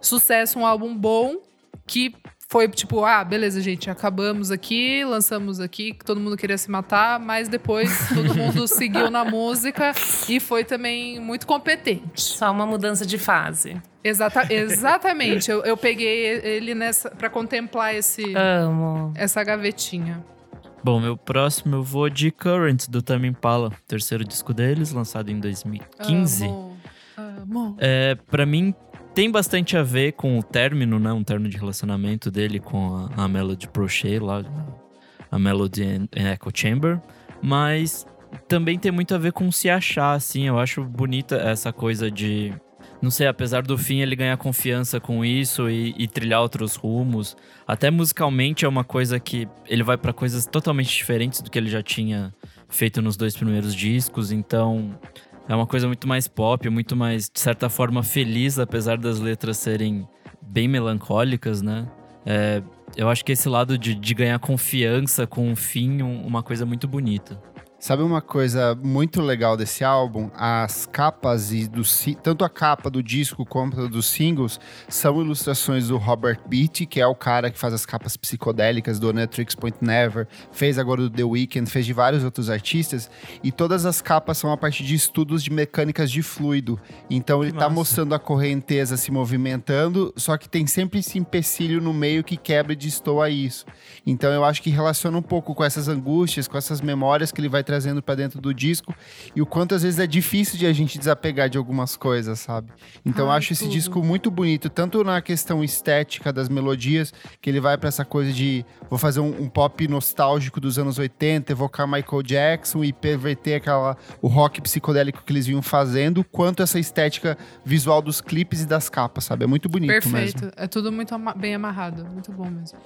sucesso, um álbum bom que foi tipo, ah, beleza, gente, acabamos aqui, lançamos aqui, todo mundo queria se matar, mas depois [LAUGHS] todo mundo seguiu na música e foi também muito competente. Só uma mudança de fase. Exata, [LAUGHS] exatamente. eu, eu peguei ele nessa para contemplar esse Amo. essa gavetinha. Bom, meu próximo eu vou de Current, do Tame Impala. Terceiro disco deles, lançado em 2015. Amo, amo. É, para mim, tem bastante a ver com o término, né? Um término de relacionamento dele com a, a Melody Prochet lá, a Melody Echo Chamber. Mas também tem muito a ver com se achar, assim. Eu acho bonita essa coisa de. Não sei, apesar do fim ele ganhar confiança com isso e, e trilhar outros rumos. Até musicalmente é uma coisa que ele vai para coisas totalmente diferentes do que ele já tinha feito nos dois primeiros discos. Então é uma coisa muito mais pop, muito mais, de certa forma, feliz, apesar das letras serem bem melancólicas, né? É, eu acho que esse lado de, de ganhar confiança com o fim, um- uma coisa muito bonita. Sabe uma coisa muito legal desse álbum? As capas e do tanto a capa do disco quanto dos singles são ilustrações do Robert Beatty, que é o cara que faz as capas psicodélicas do Netrix Point Never, fez agora do The Weeknd, fez de vários outros artistas, e todas as capas são a partir de estudos de mecânicas de fluido. Então ele tá massa. mostrando a correnteza se movimentando, só que tem sempre esse empecilho no meio que quebra e destoa isso. Então eu acho que relaciona um pouco com essas angústias, com essas memórias que ele vai trazendo pra dentro do disco e o quanto às vezes é difícil de a gente desapegar de algumas coisas, sabe? Então eu Ai, acho esse tudo. disco muito bonito, tanto na questão estética das melodias, que ele vai pra essa coisa de vou fazer um, um pop nostálgico dos anos 80, evocar Michael Jackson e perverter aquela o rock psicodélico que eles vinham fazendo, quanto essa estética visual dos clipes e das capas, sabe? É muito bonito Perfeito. mesmo. É tudo muito ama- bem amarrado. Muito bom mesmo.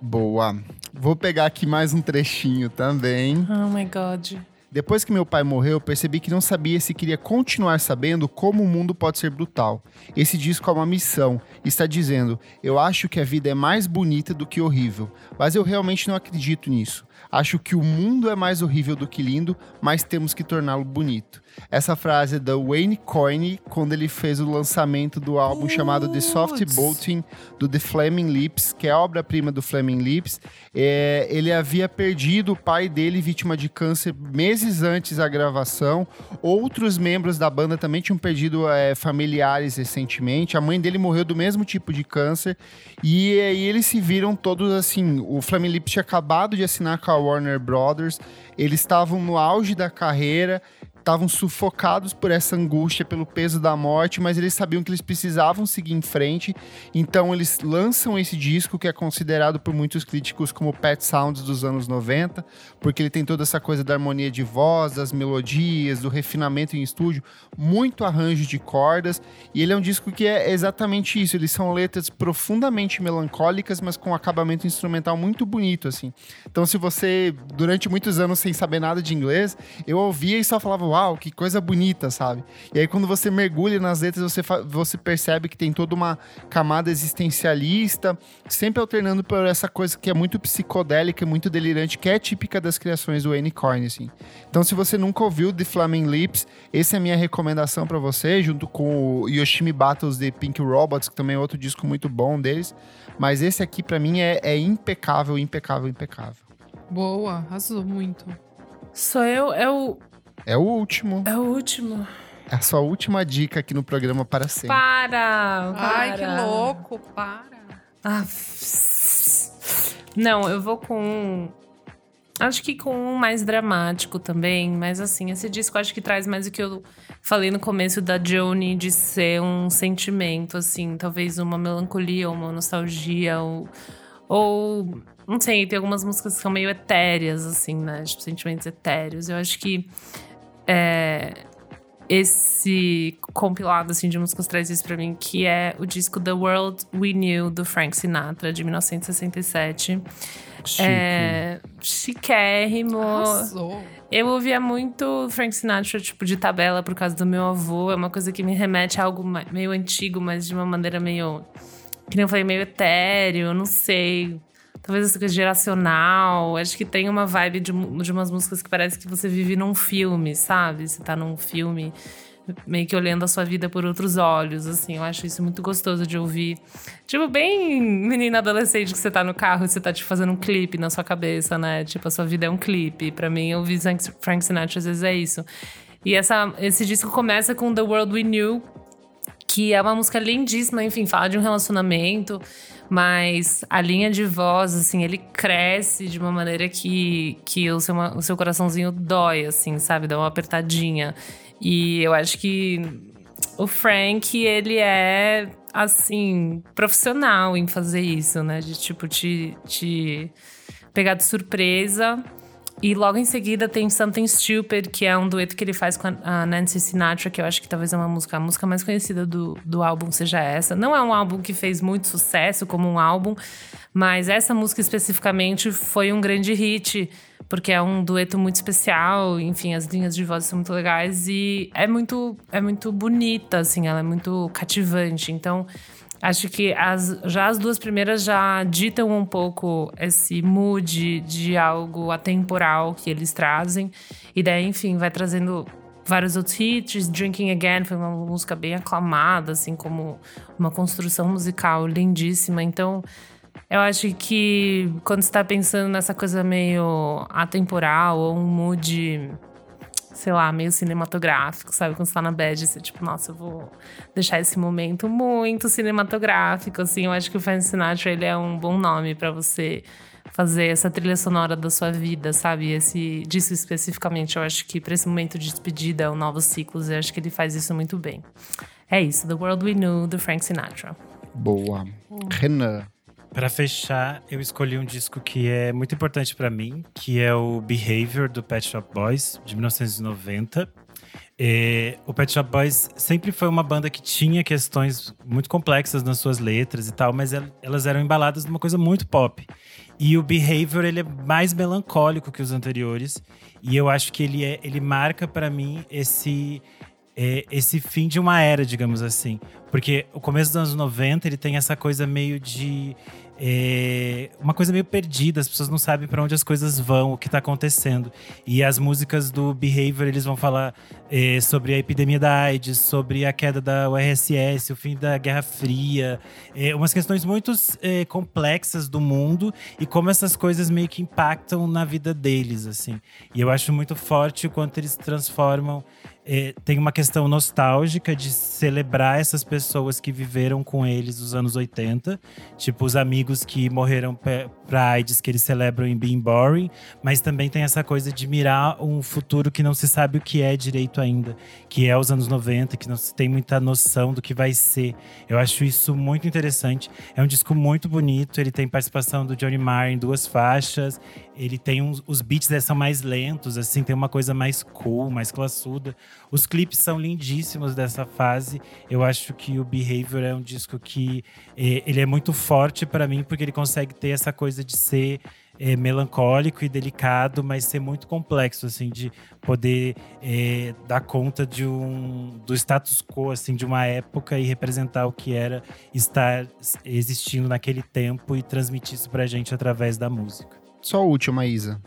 Boa. Vou pegar aqui mais um trechinho também. Oh my God. Depois que meu pai morreu, eu percebi que não sabia se queria continuar sabendo como o mundo pode ser brutal. Esse disco é uma missão. Está dizendo: eu acho que a vida é mais bonita do que horrível, mas eu realmente não acredito nisso. Acho que o mundo é mais horrível do que lindo, mas temos que torná-lo bonito. Essa frase é da Wayne Coyne quando ele fez o lançamento do álbum chamado The Soft Putz. Bolting do The Flaming Lips, que é a obra-prima do Flaming Lips. É, ele havia perdido o pai dele vítima de câncer meses antes da gravação. Outros membros da banda também tinham perdido é, familiares recentemente. A mãe dele morreu do mesmo tipo de câncer. E aí eles se viram todos assim. O Flaming Lips tinha acabado de assinar com a Warner Brothers. Eles estavam no auge da carreira estavam sufocados por essa angústia, pelo peso da morte, mas eles sabiam que eles precisavam seguir em frente. Então eles lançam esse disco que é considerado por muitos críticos como Pet Sounds dos anos 90, porque ele tem toda essa coisa da harmonia de voz, das melodias, do refinamento em estúdio, muito arranjo de cordas, e ele é um disco que é exatamente isso, eles são letras profundamente melancólicas, mas com um acabamento instrumental muito bonito assim. Então se você durante muitos anos sem saber nada de inglês, eu ouvia e só falava, uau, que coisa bonita, sabe? E aí quando você mergulha nas letras, você, você percebe que tem toda uma camada existencialista, sempre alternando por essa coisa que é muito psicodélica, e muito delirante, que é típica das criações do Annie Corn, assim. Então se você nunca ouviu The Flaming Lips, essa é a minha recomendação pra você, junto com o Yoshimi Battles de Pink Robots, que também é outro disco muito bom deles. Mas esse aqui pra mim é, é impecável, impecável, impecável. Boa, arrasou muito. Sou eu, é o, É o último. é o último. É a sua última dica aqui no programa para sempre. Para! Ai, que para. louco, para. Ah, não, eu vou com um. Acho que com um mais dramático também, mas assim, esse disco acho que traz mais o que eu falei no começo da Joni de ser um sentimento, assim, talvez uma melancolia, uma nostalgia, ou, ou não sei, tem algumas músicas que são meio etéreas, assim, né? Tipo, sentimentos etéreos. Eu acho que é, esse compilado assim, de músicas traz isso pra mim, que é o disco The World We Knew, do Frank Sinatra, de 1967. Chique. É chiquérrimo. Arrasou. Eu ouvia muito Frank Sinatra, tipo, de tabela por causa do meu avô. É uma coisa que me remete a algo meio antigo, mas de uma maneira meio. Que nem eu falei, meio etéreo, não sei. Talvez essa coisa geracional. Acho que tem uma vibe de, de umas músicas que parece que você vive num filme, sabe? Você tá num filme meio que olhando a sua vida por outros olhos, assim. Eu acho isso muito gostoso de ouvir. Tipo, bem menina adolescente que você tá no carro e você tá te tipo, fazendo um clipe na sua cabeça, né? Tipo, a sua vida é um clipe. Para mim, ouvir Frank Sinatra às vezes é isso. E essa, esse disco começa com The World We Knew, que é uma música lindíssima, enfim, fala de um relacionamento, mas a linha de voz, assim, ele cresce de uma maneira que, que o, seu, o seu coraçãozinho dói, assim, sabe? Dá uma apertadinha. E eu acho que o Frank, ele é, assim, profissional em fazer isso, né? De, tipo, te, te pegar de surpresa e logo em seguida tem Something Stupid, que é um dueto que ele faz com a Nancy Sinatra, que eu acho que talvez é uma música, a música mais conhecida do, do álbum seja essa. Não é um álbum que fez muito sucesso como um álbum, mas essa música especificamente foi um grande hit, porque é um dueto muito especial, enfim, as linhas de voz são muito legais e é muito, é muito bonita, assim, ela é muito cativante. Então, Acho que as, já as duas primeiras já ditam um pouco esse mood de algo atemporal que eles trazem. E daí, enfim, vai trazendo vários outros hits. Drinking Again foi uma música bem aclamada, assim, como uma construção musical lindíssima. Então, eu acho que quando está pensando nessa coisa meio atemporal ou um mood sei lá, meio cinematográfico, sabe? Quando você tá na bad, você, tipo, nossa, eu vou deixar esse momento muito cinematográfico, assim. Eu acho que o Frank Sinatra, ele é um bom nome para você fazer essa trilha sonora da sua vida, sabe? Esse, disso especificamente, eu acho que para esse momento de despedida, o Novos Ciclos, eu acho que ele faz isso muito bem. É isso, The World We Knew, do Frank Sinatra. Boa. Renan. Para fechar, eu escolhi um disco que é muito importante para mim, que é o Behavior do Pet Shop Boys, de 1990. É, o Pet Shop Boys sempre foi uma banda que tinha questões muito complexas nas suas letras e tal, mas elas eram embaladas numa coisa muito pop. E o Behavior ele é mais melancólico que os anteriores, e eu acho que ele é, ele marca para mim esse esse fim de uma era, digamos assim. Porque o começo dos anos 90 ele tem essa coisa meio de. É, uma coisa meio perdida, as pessoas não sabem para onde as coisas vão, o que está acontecendo. E as músicas do Behavior, eles vão falar é, sobre a epidemia da AIDS, sobre a queda da URSS, o fim da Guerra Fria, é, umas questões muito é, complexas do mundo e como essas coisas meio que impactam na vida deles, assim. E eu acho muito forte o quanto eles transformam é, tem uma questão nostálgica de celebrar essas pessoas que viveram com eles nos anos 80, tipo os amigos que morreram pra AIDS, que eles celebram em Being Boring, mas também tem essa coisa de mirar um futuro que não se sabe o que é direito ainda, que é os anos 90, que não se tem muita noção do que vai ser. Eu acho isso muito interessante. É um disco muito bonito, ele tem participação do Johnny Marr em duas faixas, ele tem uns, os beats são mais lentos, assim, tem uma coisa mais cool, mais classuda. Os clipes são lindíssimos dessa fase. Eu acho que o Behavior é um disco que é, ele é muito forte para mim porque ele consegue ter essa coisa de ser é, melancólico e delicado, mas ser muito complexo, assim, de poder é, dar conta de um do status quo, assim, de uma época e representar o que era estar existindo naquele tempo e transmitir isso pra gente através da música. Só a última, Isa.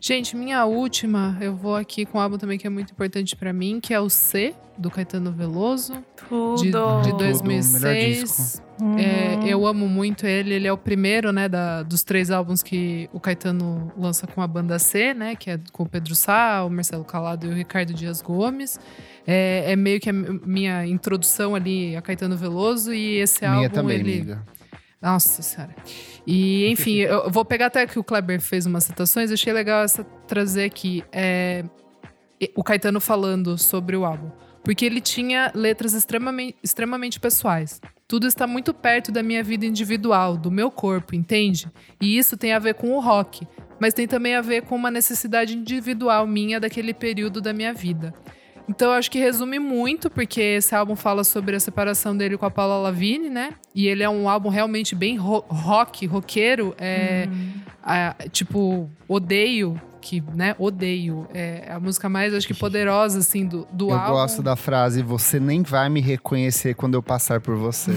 Gente, minha última, eu vou aqui com um álbum também que é muito importante para mim, que é o C, do Caetano Veloso. Tudo. De, de 2006. Tudo, é, eu amo muito ele. Ele é o primeiro, né, da, dos três álbuns que o Caetano lança com a banda C, né? Que é com o Pedro Sá, o Marcelo Calado e o Ricardo Dias Gomes. É, é meio que a minha introdução ali a Caetano Veloso e esse minha álbum. Também, ele... amiga. Nossa senhora. E, enfim, [LAUGHS] eu vou pegar até que o Kleber fez umas citações, achei legal essa trazer aqui. É, o Caetano falando sobre o álbum. Porque ele tinha letras extremamente, extremamente pessoais. Tudo está muito perto da minha vida individual, do meu corpo, entende? E isso tem a ver com o rock, mas tem também a ver com uma necessidade individual minha daquele período da minha vida. Então eu acho que resume muito, porque esse álbum fala sobre a separação dele com a Paula Lavigne, né? E ele é um álbum realmente bem ro rock, roqueiro. É, uhum. tipo, odeio, que, né? Odeio. É a música mais, acho que, poderosa, assim, do, do eu álbum. Eu gosto da frase, você nem vai me reconhecer quando eu passar por você.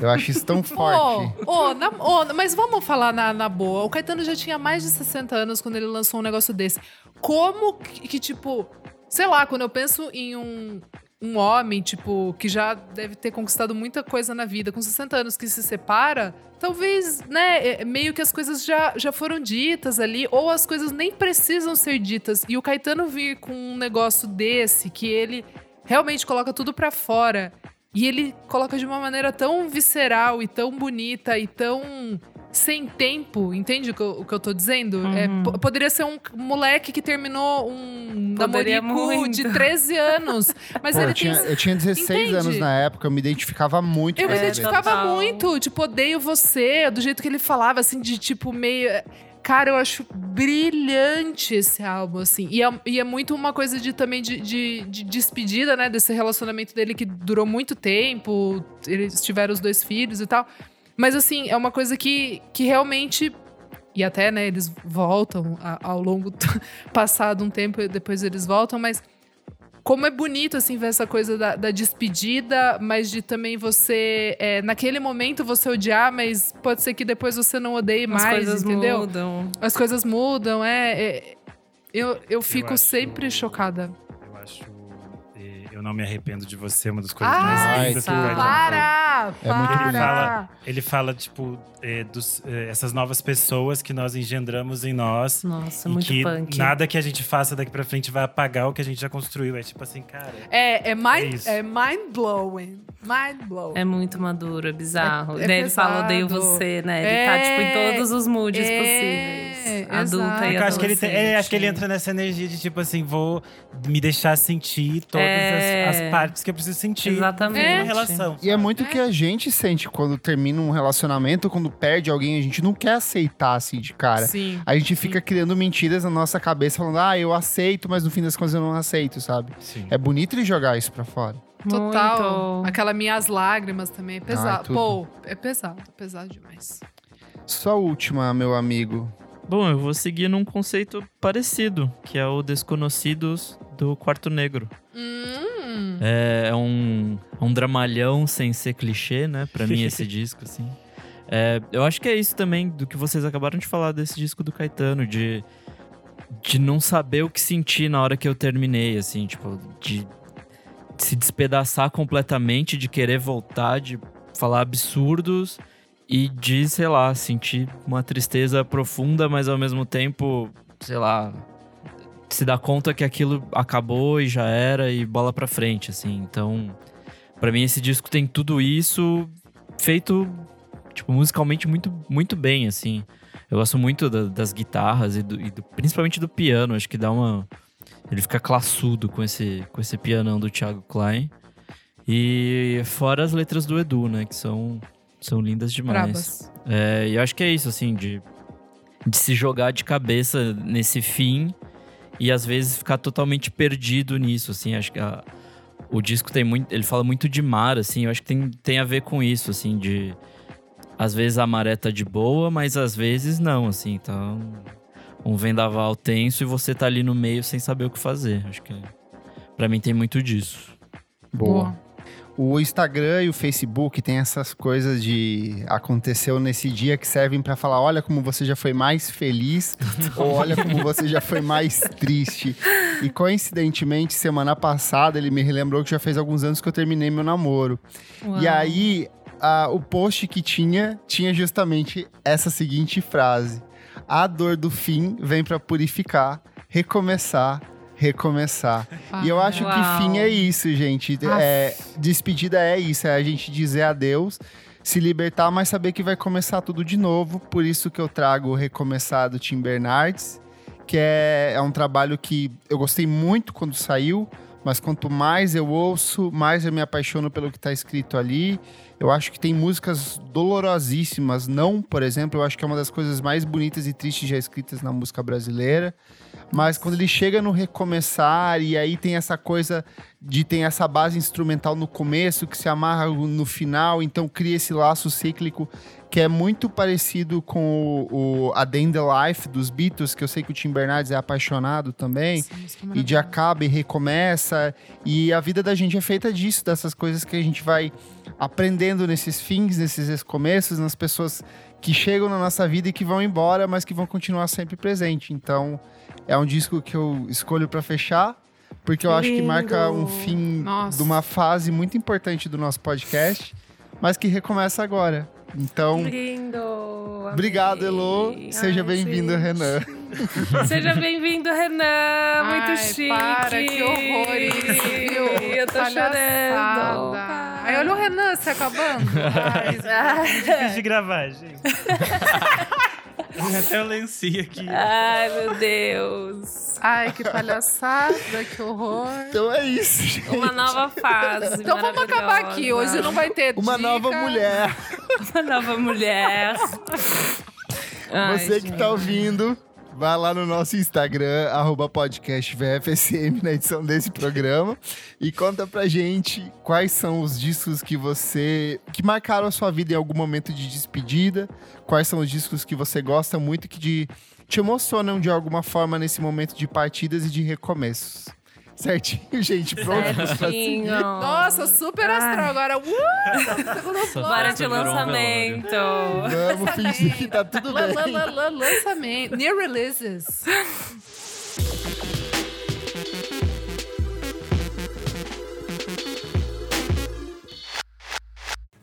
eu acho isso tão [LAUGHS] forte. Oh, oh, na, oh, mas vamos falar na, na boa. O Caetano já tinha mais de 60 anos quando ele lançou um negócio desse. Como que, que tipo sei lá, quando eu penso em um um homem, tipo, que já deve ter conquistado muita coisa na vida, com 60 anos que se separa, talvez, né, é, meio que as coisas já, já foram ditas ali, ou as coisas nem precisam ser ditas. E o Caetano vir com um negócio desse, que ele realmente coloca tudo pra fora, e ele coloca de uma maneira tão visceral e tão bonita e tão sem tempo, entende o que eu, o que eu tô dizendo? Uhum. É, po- poderia ser um moleque que terminou um namorico muito. de 13 anos. Mas Pô, ele eu, tinha, tem. eu tinha 16 Entende? anos na época, eu me identificava muito Eu com me É, identificava total. muito, tipo, odeio você, do jeito que ele falava, assim, de tipo, meio. Cara, eu acho brilhante esse álbum, assim. E é, e é muito uma coisa de também de, de, de despedida, né? Desse relacionamento dele que durou muito tempo. Eles tiveram os dois filhos e tal. Mas, assim, é uma coisa que, que realmente. E até, né, eles voltam a- ao longo. do- [LAUGHS] passado um tempo, depois eles voltam, mas como é bonito, assim, ver essa coisa da, da despedida, mas de também você, é, naquele momento, você odiar, mas pode ser que depois você não odeie As mais, coisas entendeu? mudam. As coisas mudam, é. é- eu, eu fico acho- sempre chocada. Eu Eu não me arrependo de você, uma das coisas Ai, mais lindas que o fez. Para! É muito para! Ele fala, ele fala tipo, eh, dos, eh, essas novas pessoas que nós engendramos em nós. Nossa, e muito que punk. nada que a gente faça daqui pra frente vai apagar o que a gente já construiu. É tipo assim, cara. É, é, É mind, isso. é mind blowing. Mind blowing. É muito maduro, é bizarro. É- é Daí ele fala, odeio você, né? Ele tá, É, tipo, em todos os moods é. Adulta exato. e Porque eu acho que, ele tem- é, acho que ele entra nessa energia de tipo assim, vou me deixar sentir todas É. as, as partes que eu preciso sentir Exatamente. numa relação. E é muito o que a gente sente quando termina um relacionamento, quando perde alguém, a gente não quer aceitar assim de cara. Sim. A gente fica criando mentiras na nossa cabeça, falando, ah, eu aceito, mas no fim das contas eu não aceito, sabe? Sim. É bonito ele jogar isso pra fora. Total. Muito. Aquela Minhas Lágrimas também é pesado. Pô, é pesado, é pesado demais. Só a última, meu amigo. Bom, eu vou seguir num conceito parecido, que é o Desconhecidos do Quarto Negro. Hum. É, é um, é um dramalhão sem ser clichê, né? Pra mim, esse [LAUGHS] disco, assim. É, eu acho que é isso também do que vocês acabaram de falar desse disco do Caetano, de, de não saber o que sentir na hora que eu terminei, assim, tipo, de se despedaçar completamente, de querer voltar, de falar absurdos e de, sei lá, sentir uma tristeza profunda, mas ao mesmo tempo, sei lá, se dar conta que aquilo acabou e já era e bola pra frente, assim. Então, pra mim esse disco tem tudo isso feito tipo musicalmente muito muito bem, assim. Eu gosto muito da- das guitarras e, do, e do- principalmente do piano, acho que dá uma ele fica classudo com esse com esse pianão do Thiago Klein. E fora as letras do Edu, né, que são são lindas demais. Brabas. É, e eu acho que é isso, assim, de, de se jogar de cabeça nesse fim e às vezes ficar totalmente perdido nisso, assim. Acho que a- o disco tem muito. Ele fala muito de mar, assim. Eu acho que tem, tem a ver com isso, assim, de. Às vezes a maré tá de boa, mas às vezes não, assim. Então. Um vendaval tenso e você tá ali no meio sem saber o que fazer. Acho que. Pra mim tem muito disso. Boa. O Instagram e o Facebook tem essas coisas de aconteceu nesse dia que servem pra falar, olha como você já foi mais feliz [LAUGHS] ou olha como você já foi mais triste. E coincidentemente, semana passada ele me relembrou que já fez alguns anos que eu terminei meu namoro. E Uau. aí, a- o post que tinha tinha justamente essa seguinte frase: A dor do fim vem pra purificar, recomeçar, recomeçar. E eu acho Uau. que fim é isso, gente. É, despedida é isso, é a gente dizer adeus, se libertar, mas saber que vai começar tudo de novo. Por isso que eu trago o Recomeçar do Tim Bernardes, que é, é um trabalho que eu gostei muito quando saiu, mas quanto mais eu ouço, mais eu me apaixono pelo que está escrito ali. Eu acho que tem músicas dolorosíssimas. Não, por exemplo, eu acho que é uma das coisas mais bonitas e tristes já escritas na música brasileira. Mas quando ele chega no recomeçar, e aí tem essa coisa de tem essa base instrumental no começo que se amarra no final, então cria esse laço cíclico que é muito parecido com o, o A Day in the Life dos Beatles, que eu sei que o Tim Bernardes é apaixonado também. Música é E de acaba e recomeça. E a vida da gente é feita disso, dessas coisas que a gente vai aprendendo nesses fins, nesses começos, nas pessoas que chegam na nossa vida e que vão embora, mas que vão continuar sempre presente. Então, é um disco que eu escolho pra fechar, Porque eu acho que Lindo. marca um fim Nossa. de uma fase muito importante do nosso podcast, mas que recomeça agora. Então, Lindo! obrigado, Elo. Seja bem-vindo. Renan. [LAUGHS] Seja bem-vindo, Renan! Muito Ai, chique! Para, que horror isso, viu? Eu tô Palhaçada. chorando! Ai, olha o Renan se acabando. [LAUGHS] Ai, Difícil de gravar, gente. [LAUGHS] Até o lencinho aqui. Ai, meu Deus! ai, que palhaçada, que horror. Então é isso, gente. Uma nova fase. Então vamos acabar aqui. Hoje não vai ter Uma dica. nova mulher. Uma nova mulher. Ai, Você que tá ouvindo, vai lá no nosso Instagram, arroba podcast VFSM, na edição desse programa, e conta pra gente quais são os discos que você. que marcaram a sua vida em algum momento de despedida, quais são os discos que você gosta muito que te emocionam de alguma forma nesse momento de partidas e de recomeços. Certinho, gente? Pronto. Certinho. Nossa, super astral agora. Uh! Bora festa de lançamento. Vamos fingir que tá tudo bem. lan- lan- lançamento. New releases.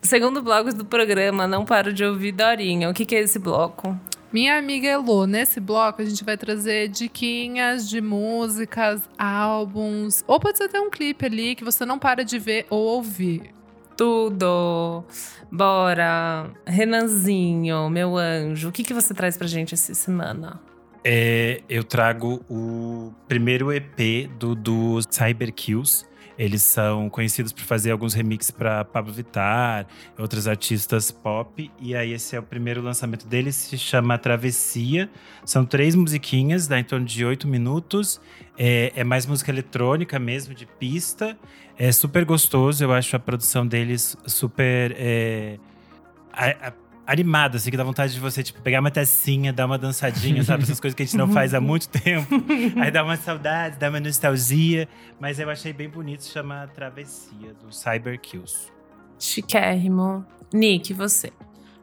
Segundo bloco do programa, não paro de ouvir Dorinha. O que, que é esse bloco? Minha amiga Elo, nesse bloco a gente vai trazer diquinhas de músicas, álbuns, ou pode ser até um clipe ali que você não para de ver ou ouvir. Tudo. Bora. Renanzinho, meu anjo, o que, que você traz pra gente essa semana? É, eu trago o primeiro EP do, do Cyber Kills. Eles são conhecidos por fazer alguns remixes para Pablo Vittar, outros artistas pop. E aí, esse é o primeiro lançamento deles, se chama Travessia. São três musiquinhas, dá em torno de oito minutos. É, é mais música eletrônica mesmo, de pista. É super gostoso, eu acho a produção deles super. é, a- a- animada, assim, que dá vontade de você, tipo, pegar uma tacinha, dar uma dançadinha, sabe? Essas coisas que a gente não faz há muito tempo. [LAUGHS] Aí dá uma saudade, dá uma nostalgia. Mas eu achei bem bonito, chama Travessia, do Cyber Kills. Chiquérrimo. Nick, você.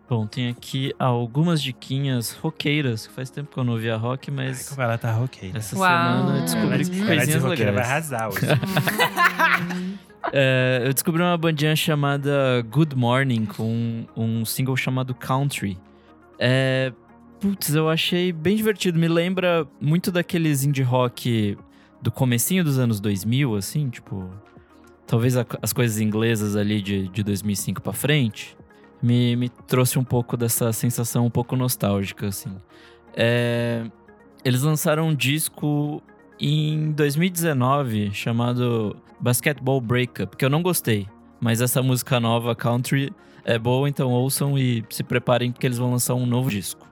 Bom, tem aqui algumas diquinhas roqueiras, que faz tempo que eu não ouvia rock, mas Como ela tá roqueira. essa Uau. semana eu descobri Ela, ela de coisinhas roqueira vai legais. arrasar hoje. [LAUGHS] [LAUGHS] É, eu descobri uma bandinha chamada Good Morning, com um single chamado Country. É, putz, eu achei bem divertido. Me lembra muito daqueles indie rock do comecinho dos anos 2000, assim, tipo... Talvez a- as coisas inglesas ali de, de 2005 pra frente. Me, me trouxe um pouco dessa sensação um pouco nostálgica, assim. É, eles lançaram um disco em 2019 chamado Basketball Breakup, que eu não gostei. Mas essa música nova, Country, é boa, então ouçam e se preparem porque eles vão lançar um novo disco.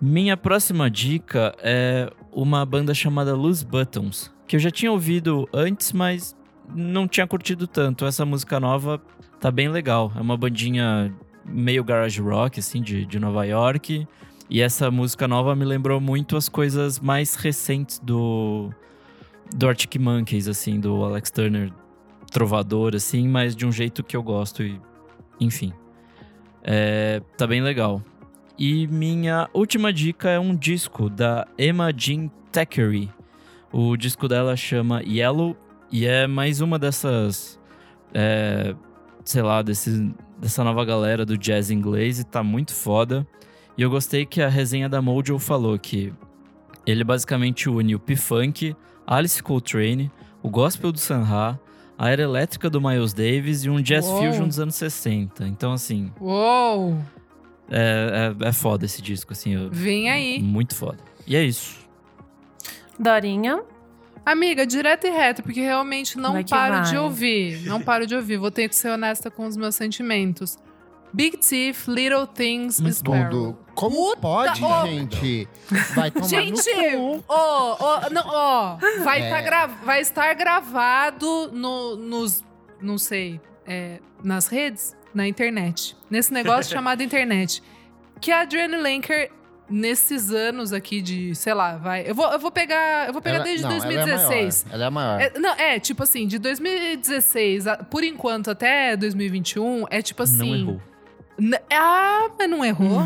Minha próxima dica é uma banda chamada Loose Buttons, que eu já tinha ouvido antes, mas não tinha curtido tanto. Essa música nova tá bem legal. É uma bandinha meio garage rock, assim, de, de Nova York. E essa música nova me lembrou muito as coisas mais recentes do, do Arctic Monkeys, assim, do Alex Turner trovador, assim, mas de um jeito que eu gosto e... Enfim. É, tá bem legal. E minha última dica é um disco da Emma Jean Thackeray. O disco dela chama Yellow e é mais uma dessas... é, sei lá, desse, dessa nova galera do jazz inglês e tá muito foda. E eu gostei que a resenha da Mojo falou que ele basicamente une o P-Funk, Alice Coltrane, o gospel do Sun Ra, a era elétrica do Miles Davis e um jazz Uou. fusion dos anos 60. Então, assim, Uou! é, é, é foda esse disco, assim. eu- Vem aí. Muito foda. E é isso. Dorinha. Amiga, direto e reto, porque realmente não paro vai. de ouvir. Não paro de ouvir. Vou ter que ser honesta com os meus sentimentos. Big Thief, Little Things, Muito Sparrow. Como pode, ô. gente? Vai tomar Gente, no cu. ó, ó, não, ó, vai, É. tá gra- vai estar gravado no, nos, não sei, é, nas redes, na internet. Nesse negócio [LAUGHS] chamado internet. Que a Adrienne Lenker, nesses anos aqui de, sei lá, vai. Eu vou, eu vou pegar. Eu vou pegar Ela- desde não, 2016. Ela é a maior. Ela é a maior. É, não, é, tipo assim, de 2016, a- por enquanto, até 2021, é tipo assim. Não errou. Ah, mas não errou.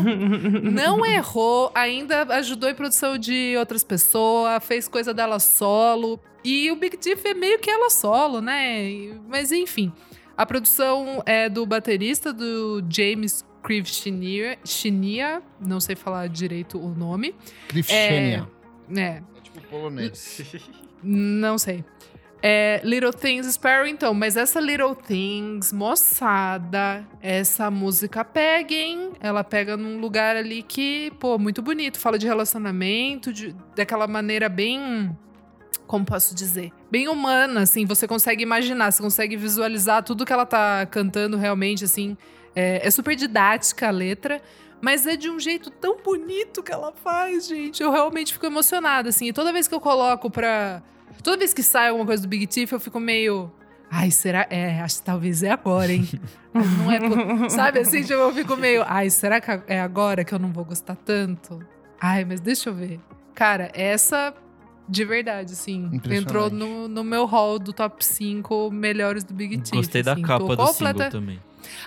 não errou, ainda ajudou em produção de outras pessoas, fez coisa dela solo. E o Big Tiff é meio que ela solo, né? Mas enfim. A produção é do baterista do James Chinia, Chinia, não sei falar direito o nome. Krivchenia. É, É tipo polonês. não sei. É, Little Things Sparrow, então, mas essa Little Things, moçada, essa música pega, hein? Ela pega num lugar ali que, pô, muito bonito. Fala de relacionamento, de, daquela maneira bem. Como posso dizer? Bem humana, assim. Você consegue imaginar, você consegue visualizar tudo que ela tá cantando realmente, assim. É, é super didática a letra. Mas é de um jeito tão bonito que ela faz, gente. Eu realmente fico emocionada, assim. E toda vez que eu coloco pra. Toda vez que sai alguma coisa do Big Tiff, eu fico meio. Ai, será? É, acho que talvez é agora, hein? não é. po- Sabe assim, tipo, eu fico meio. Ai, será que é agora que eu não vou gostar tanto? Ai, mas deixa eu ver. Cara, essa. De verdade, assim. Entrou no, no meu hall do top 5 melhores do Big Tiff. Gostei da assim. Tô capa do completa- single também.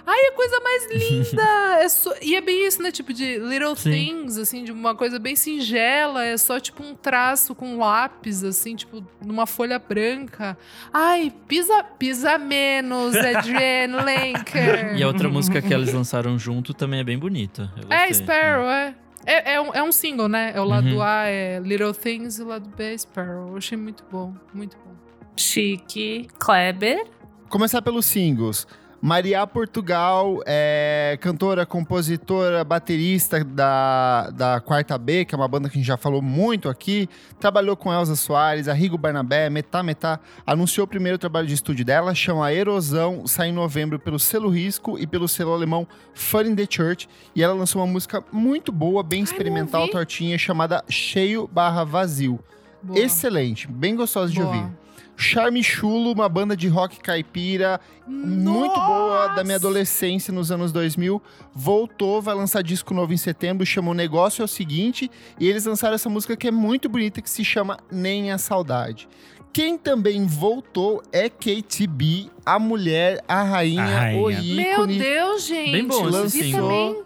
Ai, é a coisa mais [LAUGHS] linda! é só- E é bem isso, né? Tipo, de little Sim. things, assim, de uma coisa bem singela. É só, tipo, um traço com lápis, assim, tipo, numa folha branca. Ai, pisa, pisa menos, Adrienne [LAUGHS] Lenker. E a outra música que eles lançaram junto também é bem bonita. Eu É. Sparrow, é. É, é, um, é um single, né? É o lado Uhum. A é Little Things e o lado B é Sparrow. Eu achei muito bom, muito bom. Chique. Kleber. Começar pelos singles. Maria Portugal é cantora, compositora, baterista da, da Quarta B, que é uma banda que a gente já falou muito aqui. Trabalhou com Elza Soares, Arrigo Barnabé, Metá Metá. Anunciou o primeiro trabalho de estúdio dela, chama Erosão, sai em novembro pelo selo Risco e pelo selo alemão Fun in the Church. E ela lançou uma música muito boa, bem experimental, ouvi. tortinha, chamada Cheio Barra Vazio. Boa. Excelente, bem gostosa de Boa. ouvir. Charme Chulo, uma banda de rock caipira muito boa da minha Nossa! adolescência nos anos 2000. Voltou, vai lançar disco novo em setembro, chama O Negócio é o Seguinte. E eles lançaram essa música que é muito bonita, que se chama Nem a Saudade. Quem também voltou é Katy B, a mulher, a rainha, A rainha. o Meu ícone. Deus, gente. Bem bom vi também.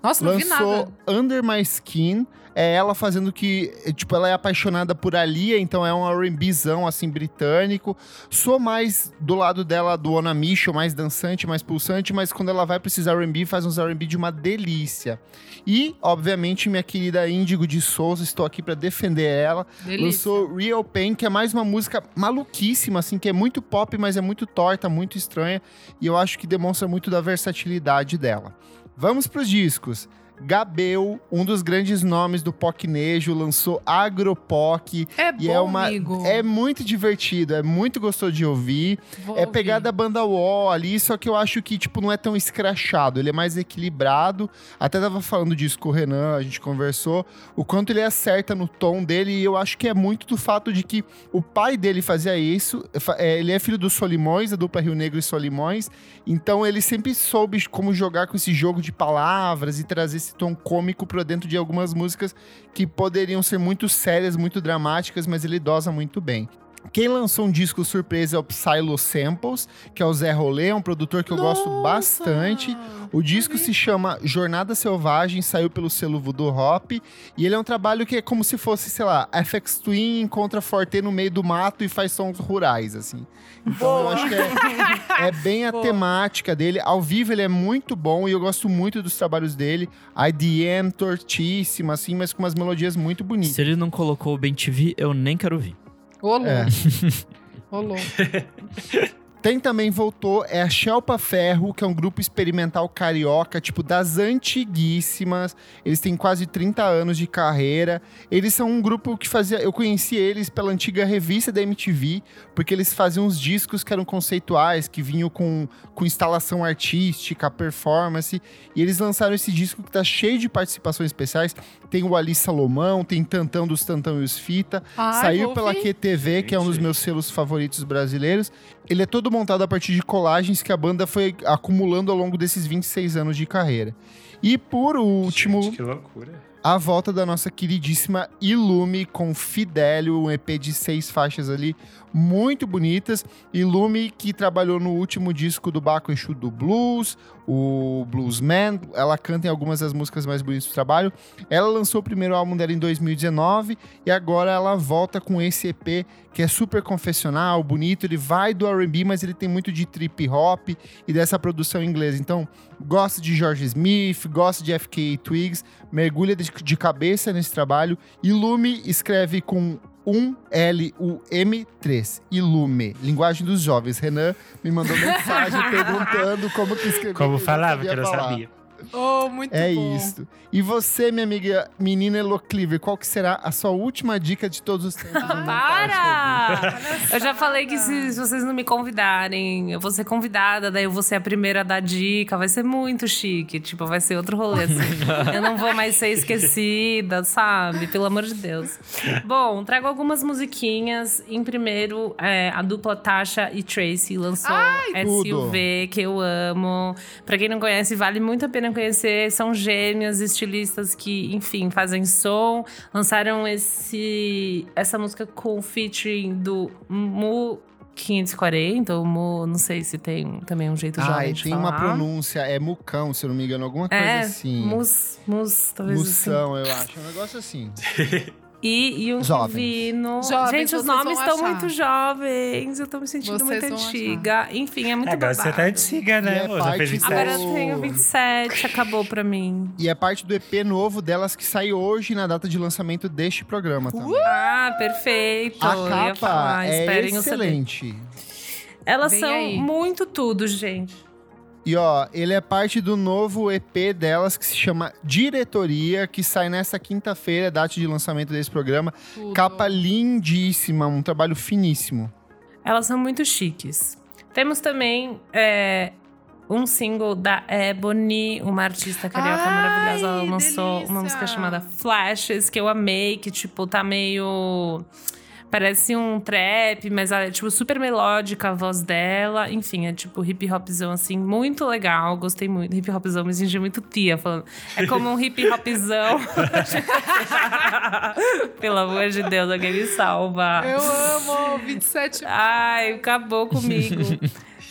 Nossa, não vi lançou nada. Under My Skin. É ela fazendo que, é, tipo, ela é apaixonada por Alia, então é um R&Bzão, assim, britânico. Sou mais do lado dela do Ona Mission, mais dançante, mais pulsante, mas quando ela vai precisar R&B, faz uns R&B de uma delícia. E, obviamente, minha querida Índigo de Souza, estou aqui para defender ela. Delícia. Lançou Real Pain, que é mais uma música maluquíssima, assim, que é muito pop, mas é muito torta, muito estranha. E eu acho que demonstra muito da versatilidade dela. Vamos pros discos. Gabel, um dos grandes nomes do Pocnejo, lançou Agropoc. É E bom, é uma. amigo. É muito divertido, é muito gostoso de ouvir. Vou É ouvir. pegada banda wall ali, só que eu acho que, tipo, não é tão escrachado. Ele é mais equilibrado. Até tava falando disso com o Renan, a gente conversou. O quanto ele acerta no tom dele. E eu acho que é muito do fato de que o pai dele fazia isso. É, Ele é filho dos Solimões, da dupla Rio Negro e Solimões. Então ele sempre soube como jogar com esse jogo de palavras e trazer esse tom cômico pra dentro de algumas músicas que poderiam ser muito sérias, muito dramáticas, mas ele dosa muito bem. Quem lançou um disco surpresa é o Psylo Samples, que é o Zé Rolê, um produtor que eu gosto Nossa! bastante. O disco se chama Jornada Selvagem, saiu pelo selo Voodoo Hop, e ele é um trabalho que é como se fosse, sei lá, FX Twin encontra Forte no meio do mato e faz sons rurais, assim. Então eu acho que é, é bem a Boa. temática dele. Ao vivo ele é muito bom e eu gosto muito dos trabalhos dele. IDM tortíssima, assim, mas com umas melodias muito bonitas. Se ele não colocou o Ben TV, eu nem quero ouvir. Ô, louco. É. Ô, louco. [LAUGHS] Tem também voltou, é a Shelpa Ferro, que é um grupo experimental carioca, tipo, das antiguíssimas. Eles têm quase 30 anos de carreira. Eles são um grupo que fazia. Eu conheci eles pela antiga revista da MTV, porque eles faziam uns discos que eram conceituais, que vinham com, com instalação artística, performance. E eles lançaram esse disco que tá cheio de participações especiais. Tem o Ali Salomão, tem Tantão dos Tantão e os Fita. Ai, Saiu pela. QTV, que é um dos meus selos favoritos brasileiros. Ele é todo montado a partir de colagens que a banda foi acumulando ao longo desses 26 anos de carreira. E por último, Gente, que loucura. a volta da nossa queridíssima Ilume com Fidelio, um EP de seis faixas ali, muito bonitas. Ilume que trabalhou no último disco do Baco Exu do Blues, o Bluesman. Ela canta em algumas das músicas mais bonitas do trabalho. Ela lançou o primeiro álbum dela em 2019 e agora ela volta com esse EP que é super confessional, bonito. Ele vai do R&B, mas ele tem muito de trip hop e dessa produção inglesa. Então, gosta de George Smith, gosta de FK Twigs, mergulha de, cabeça nesse trabalho. Ilume escreve com um L-U-M-3. Ilume. Linguagem dos jovens. Renan me mandou mensagem [LAUGHS] perguntando como que escrevia. Como falava, que eu não falar. sabia. Oh, muito É bom. isso. E você, minha amiga menina Elo Cleaver, qual que será a sua última dica de todos os tempos? mundo Para! Eu já falei que se, se vocês não me convidarem, eu vou ser convidada, daí eu vou ser a primeira a dar dica. Vai ser muito chique. Tipo, vai ser outro rolê. assim. [LAUGHS] eu não vou mais ser esquecida, sabe? Pelo amor de Deus. Bom, trago algumas musiquinhas. Em primeiro, é, a dupla Tasha e Tracy lançou SUV, que eu amo. Pra quem não conhece, vale muito a pena conhecer. São gêmeas, estilistas que, enfim, fazem som. Lançaram esse, essa música com o featuring do Mu 540, ou Mu, não sei se tem também um jeito Ah, jovem de tem falar. uma pronúncia, é mucão, se eu não me engano, alguma coisa É, assim. mus, mus, talvez assim. Mução, eu acho. É um negócio assim. [LAUGHS] E, e um. Jovens, Gente, os nomes estão achar. muito jovens. Eu tô me sentindo Vocês muito antiga. Enfim, é muito Agora babado. você tá antiga, né? é? Já parte fez 27. Agora eu tenho 27, acabou pra mim. E é parte do EP novo delas que sai hoje na data de lançamento deste programa também. Ah, perfeito. A capa falar, é excelente. Elas Vem são aí. muito tudo, gente. E ó, ele é parte do novo EP delas que se chama Diretoria, que sai nessa quinta-feira, data de lançamento desse programa. Tudo. Capa lindíssima, um trabalho finíssimo. Elas são muito chiques. Temos também é, um single da Ebony, uma artista carioca Ai, maravilhosa. Ela lançou delícia! uma música chamada Flashes, que eu amei, que, tipo, tá meio. Parece um trap, mas ela é, tipo, super melódica a voz dela. Enfim, é tipo hip hopzão, assim, muito legal. Gostei muito. Hip hopzão, me senti muito tia falando. É como um hip hopzão. [LAUGHS] Pelo amor de Deus, alguém me salva. Eu amo 27 Ai, acabou comigo.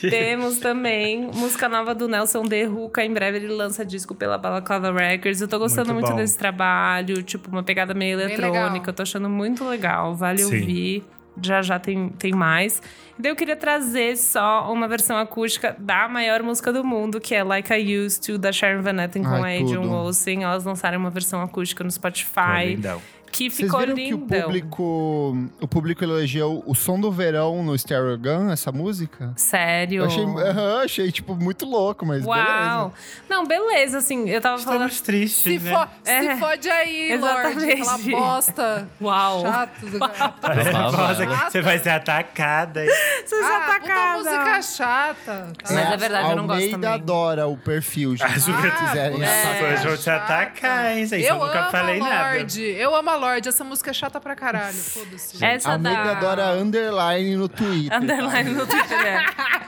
[LAUGHS] Temos também música nova do Nelson Derruca. Em breve ele lança disco pela Balaclava Records. Eu tô gostando Muito muito, desse trabalho. Tipo, uma pegada meio eletrônica. Eu tô achando muito legal. Vale Sim. ouvir. Já já tem, tem mais. E daí eu queria trazer só uma versão acústica da maior música do mundo, que é Like I Used To, da Sharon Van Etten com Ai, a Adrian. Olsen. Elas lançaram uma versão acústica no Spotify, lindão. Que Vocês ficou viram que o lindão. público, o público elogiou o som do verão no Stereo Gun, essa música? Sério. Eu achei, aham, achei, tipo, muito louco, mas Uau! Não, beleza, assim, eu tava falando. Estamos tristes, Se, né? fo É. se fode aí, Lorde. Exatamente. Aquela bosta. Uau! Chato. [LAUGHS] do você vai ser atacada. hein? Vocês Ah, atacada. puta música chata. tá? Mas é verdade, eu não gosto Almeida adora o perfil, gente. Ah, se quiserem É. As pessoas vão te atacar, hein, gente? Eu, Eu nunca amo falei a nada. Lorde. Eu amo a Lorde. Essa música é chata pra caralho. Foda-se. Essa Almeida da... adora underline no Twitter. Underline no Twitter, é.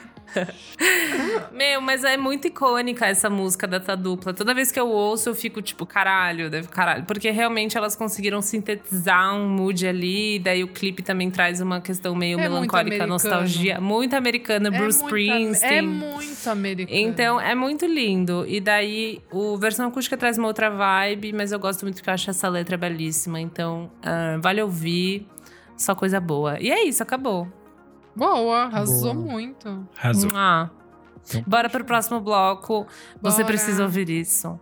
[LAUGHS] [LAUGHS] Meu, mas é muito icônica essa música dessa dupla. Toda vez que eu ouço, eu fico tipo, caralho, deve caralho. Porque realmente elas conseguiram sintetizar um mood ali. Daí o clipe também traz uma questão meio É muito melancólica, americano. nostalgia. Muito americana, Bruce muito, Springsteen. É muito americano. Então é muito lindo. E daí o versão acústica traz uma outra vibe, mas eu gosto muito porque eu acho essa letra belíssima. Então ah, vale ouvir, só coisa boa. E é isso, acabou. Boa, arrasou Boa. muito. Arrasou. Ah. Bora pro próximo bloco. Você Bora. precisa ouvir isso.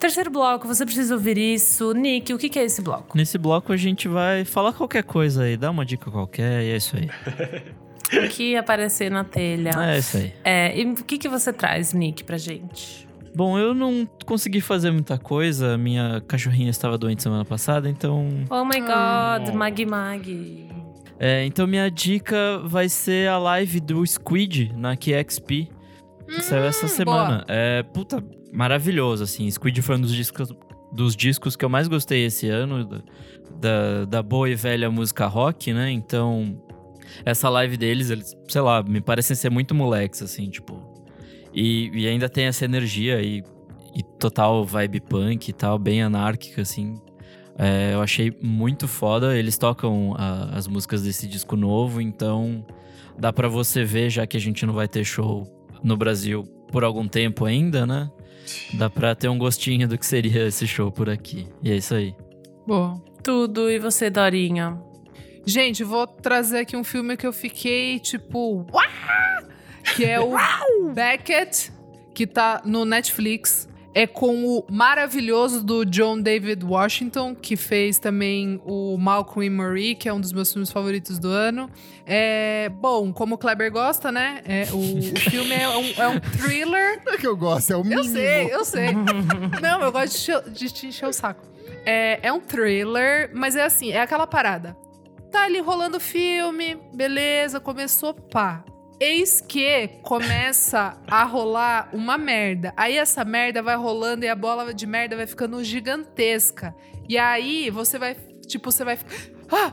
Terceiro bloco, você precisa ouvir isso. Nick, o que que é esse bloco? Nesse bloco a gente vai falar qualquer coisa aí, dá uma dica qualquer e é isso aí. [LAUGHS] O que aparecer na telha. É isso aí. É, e o que que você traz, Nick, pra gente? Bom, eu não consegui fazer muita coisa, minha cachorrinha estava doente semana passada, então. Oh my god, Mag Mag. É, então minha dica vai ser a live do Squid na QXP, que saiu essa semana. É, puta, maravilhoso, assim. Squid foi um dos discos, dos discos que eu mais gostei esse ano, da, da, da boa e velha música rock, né? Então, essa live deles, eles, sei lá, me parecem ser muito moleques, assim, tipo. E, e ainda tem essa energia e, e total vibe punk e tal, bem anárquica, assim. É, eu achei muito foda. Eles tocam a, as músicas desse disco novo, então dá para você ver, já que a gente não vai ter show no Brasil por algum tempo ainda, né? Dá pra ter um gostinho do que seria esse show por aqui. E é isso aí. Boa. Tudo. E você, Dorinha? Gente, vou trazer aqui um filme que eu fiquei tipo. "Uá!" Que é o Beckett, que tá no Netflix. É com o maravilhoso do John David Washington, que fez também o Malcolm e Marie, que é um dos meus filmes favoritos do ano. É, bom, como o Kleber gosta, né? É, o, o filme é um, é um thriller Não é que eu gosto, é o eu mínimo. sei, eu sei. Não, eu gosto de, de te encher o saco. É, é um thriller, mas é assim, é aquela parada. Tá ali rolando o filme, beleza, começou, pá. Eis que começa a rolar uma merda. Aí essa merda vai rolando e a bola de merda vai ficando gigantesca. E aí você vai, tipo, você vai ficar. Ah,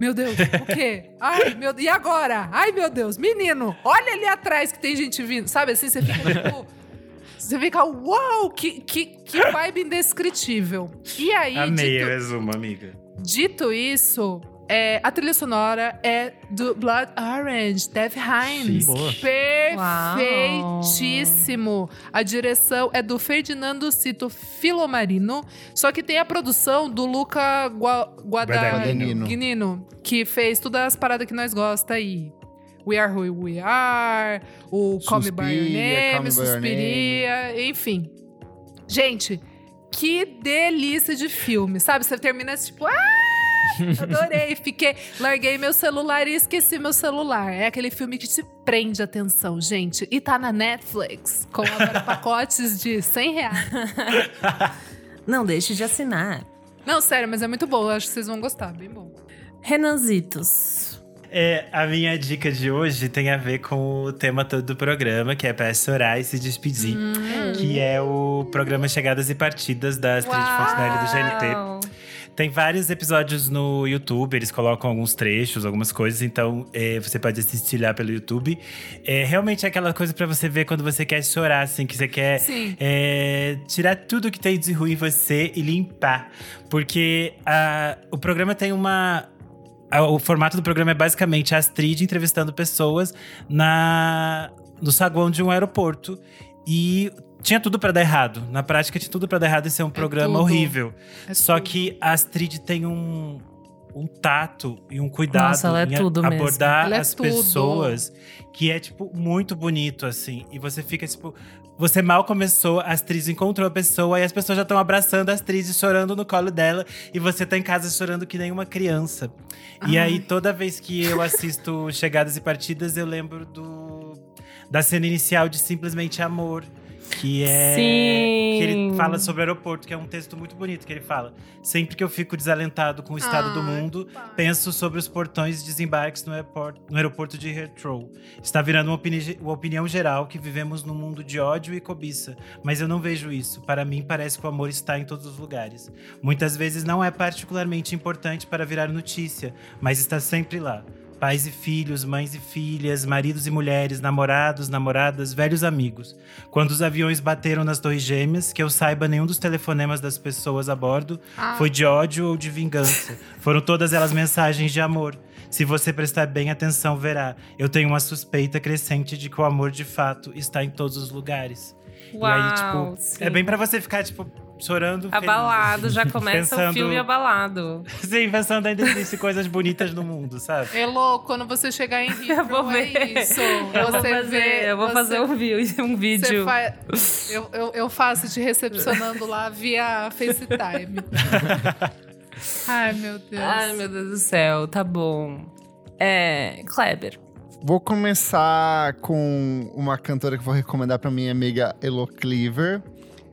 meu Deus, o quê? Ai, meu E agora? Ai, meu Deus, menino, olha ali atrás que tem gente vindo. Sabe assim, você fica tipo. [LAUGHS] Você fica, uau, que, que, que vibe indescritível. E aí, Amei o dito, resumo, amiga. dito isso, é, a trilha sonora é do Blood Orange, Dev Hines. Boa. Perfeitíssimo. A direção é do Ferdinando Cito Filomarino, só que tem a produção do Luca Gua Guadagnino. Que fez todas as paradas que nós gosta aí. We Are Who We Are, o Call Me By Your Suspiria, Call Name, Me By Your Suspiria, enfim. Gente, que delícia de filme, sabe? Você termina assim, tipo, ah! [LAUGHS] Adorei, fiquei, larguei meu celular e esqueci meu celular. É aquele filme que te prende a atenção, gente. E tá na Netflix, com agora [LAUGHS] pacotes de 100 reais. [LAUGHS] Não deixe de assinar. Não, sério, mas é muito bom. Eu acho que vocês vão gostar, bem bom. Renanzitos. É, a minha dica de hoje tem a ver com o tema todo do programa, que é para chorar e se despedir. Que é o programa Chegadas e Partidas da Astrid Fontenelle do GNT. Tem vários episódios no YouTube, eles colocam alguns trechos, algumas coisas, então é, você pode assistir lá pelo YouTube. É realmente é aquela coisa pra você ver quando você quer chorar, assim, que você quer é, tirar tudo que tem de ruim em você e limpar. Porque a- o programa tem uma. O formato do programa é basicamente a Astrid entrevistando pessoas na, no saguão de um aeroporto. E tinha tudo pra dar errado. Na prática, tinha tudo pra dar errado e ser um programa tudo. horrível. É Só tudo. que a Astrid tem um, um tato e um cuidado Nossa, ela é em a- tudo mesmo. abordar Ela é as tudo. pessoas que é, tipo, muito bonito, assim. E você fica, tipo. Você mal começou, a Astrid encontrou a pessoa e as pessoas já estão abraçando a Astrid, chorando no colo dela. E você tá em casa chorando que nem uma criança. E Ai. aí, toda vez que eu assisto [LAUGHS] Chegadas e Partidas, eu lembro do da cena inicial de Simplesmente Amor. Que é. Sim. Que ele fala sobre o aeroporto, que é um texto muito bonito que ele fala. Sempre que eu fico desalentado com o estado do Ai, mundo, pai. penso sobre os portões de desembarques no aeroporto, no aeroporto de Heathrow. Está virando uma, opini- uma opinião geral que vivemos num mundo de ódio e cobiça. Mas eu não vejo isso. Para mim, parece que o amor está em todos os lugares. Muitas vezes não é particularmente importante para virar notícia, mas está sempre lá. Pais e filhos, mães e filhas, maridos e mulheres, namorados, namoradas, velhos amigos. Quando os aviões bateram nas Torres Gêmeas, que eu saiba, nenhum dos telefonemas das pessoas a bordo Ah. foi de ódio ou de vingança. Foram todas elas mensagens de amor. Se você prestar bem atenção, verá. Eu tenho uma suspeita crescente de que o amor de fato está em todos os lugares. Uau, e aí, tipo, sim. é bem pra você ficar, tipo, chorando. feliz, Abalado, assim. já [LAUGHS] começa o Pensando- filme abalado. [LAUGHS] Sim, pensando ainda existem coisas bonitas no mundo, sabe? Elô, quando você chegar em [LAUGHS] Rio, Eu vou ver. é isso. Eu vou você fazer, vê, eu vou você- fazer um, vi- um você vídeo. fa- eu, eu, eu faço te recepcionando lá via FaceTime. Ai, meu Deus. Ai, meu Deus do céu, tá bom. É, Kleber. Vou começar com uma cantora que vou recomendar pra minha amiga Elo Cleaver,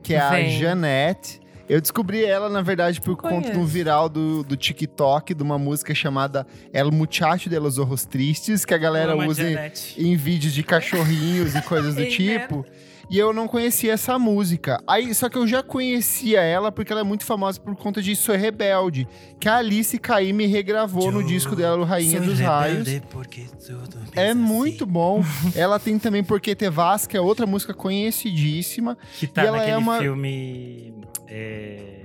que é Vem. a Janette. Eu descobri ela, na verdade, por conta de um viral do, do TikTok, de uma música chamada El Muchacho de los Ojos Tristes, que a galera usa em- Janete. em vídeos de cachorrinhos e coisas do [LAUGHS] tipo. E eu não conhecia essa música. Aí, só que eu já conhecia ela porque ela é muito famosa por conta de Sou Rebelde, que a Alice Caymmi regravou no disco dela, o Rainha dos Raios. É muito bom. [LAUGHS] ela tem também Porque Te Vas, que é outra música conhecidíssima. Que tá E ela naquele é uma- filme. é,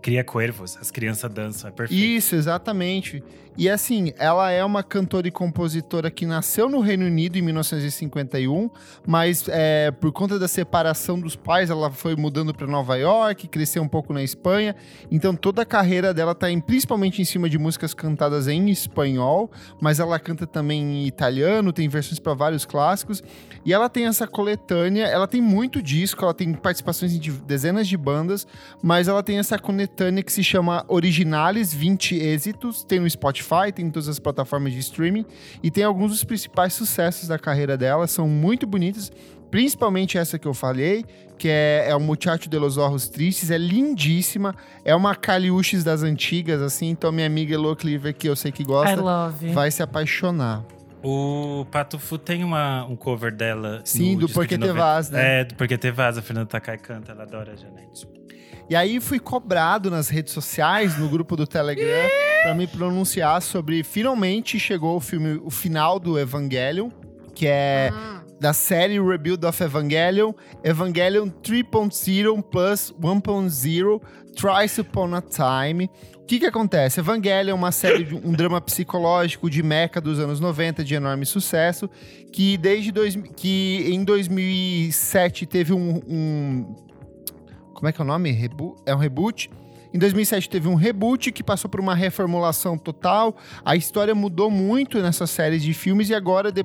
Cria Cuervos, as crianças dançam, é perfeito. Isso, exatamente. E assim, ela é uma cantora e compositora que nasceu no Reino Unido em 1951, mas é, por conta da separação dos pais, ela foi mudando para Nova York, cresceu um pouco na Espanha. Então toda a carreira dela tá em, principalmente em cima de músicas cantadas em espanhol, mas ela canta também em italiano, tem versões para vários clássicos. E ela tem essa coletânea, ela tem muito disco, ela tem participações em de- dezenas de bandas, mas ela tem essa coletânea que se chama Originales 20 Êxitos, tem no Spotify, tem em todas as plataformas de streaming, e tem alguns dos principais sucessos da carreira dela, são muito bonitas, principalmente essa que eu falei, que é, é o Muchacho de los Ojos Tristes, é lindíssima, é uma Caliuches das antigas, assim, então minha amiga Elo Cleaver, que eu sei que gosta, vai se apaixonar. O Pato Fu tem uma, um cover dela. Sim, do Porque Te 90. Vas, né? É, do Porque Te Vas, a Fernanda Takai canta, ela adora a Janete. E aí fui cobrado nas redes sociais, no grupo do Telegram, pra me pronunciar sobre finalmente chegou o filme, o final do Evangelion, que é Ah, da série Rebuild of Evangelion, Evangelion 3.0 plus 1.0 Thrice Upon a Time. O que que acontece? Evangelion é uma série, de um [LAUGHS] drama psicológico de mecha dos anos 90, de enorme sucesso, que desde dois, que em 2007 teve um, um como é que é o nome? É um reboot. Em 2007 teve um reboot que passou por uma reformulação total. A história mudou muito nessa série de filmes e agora de-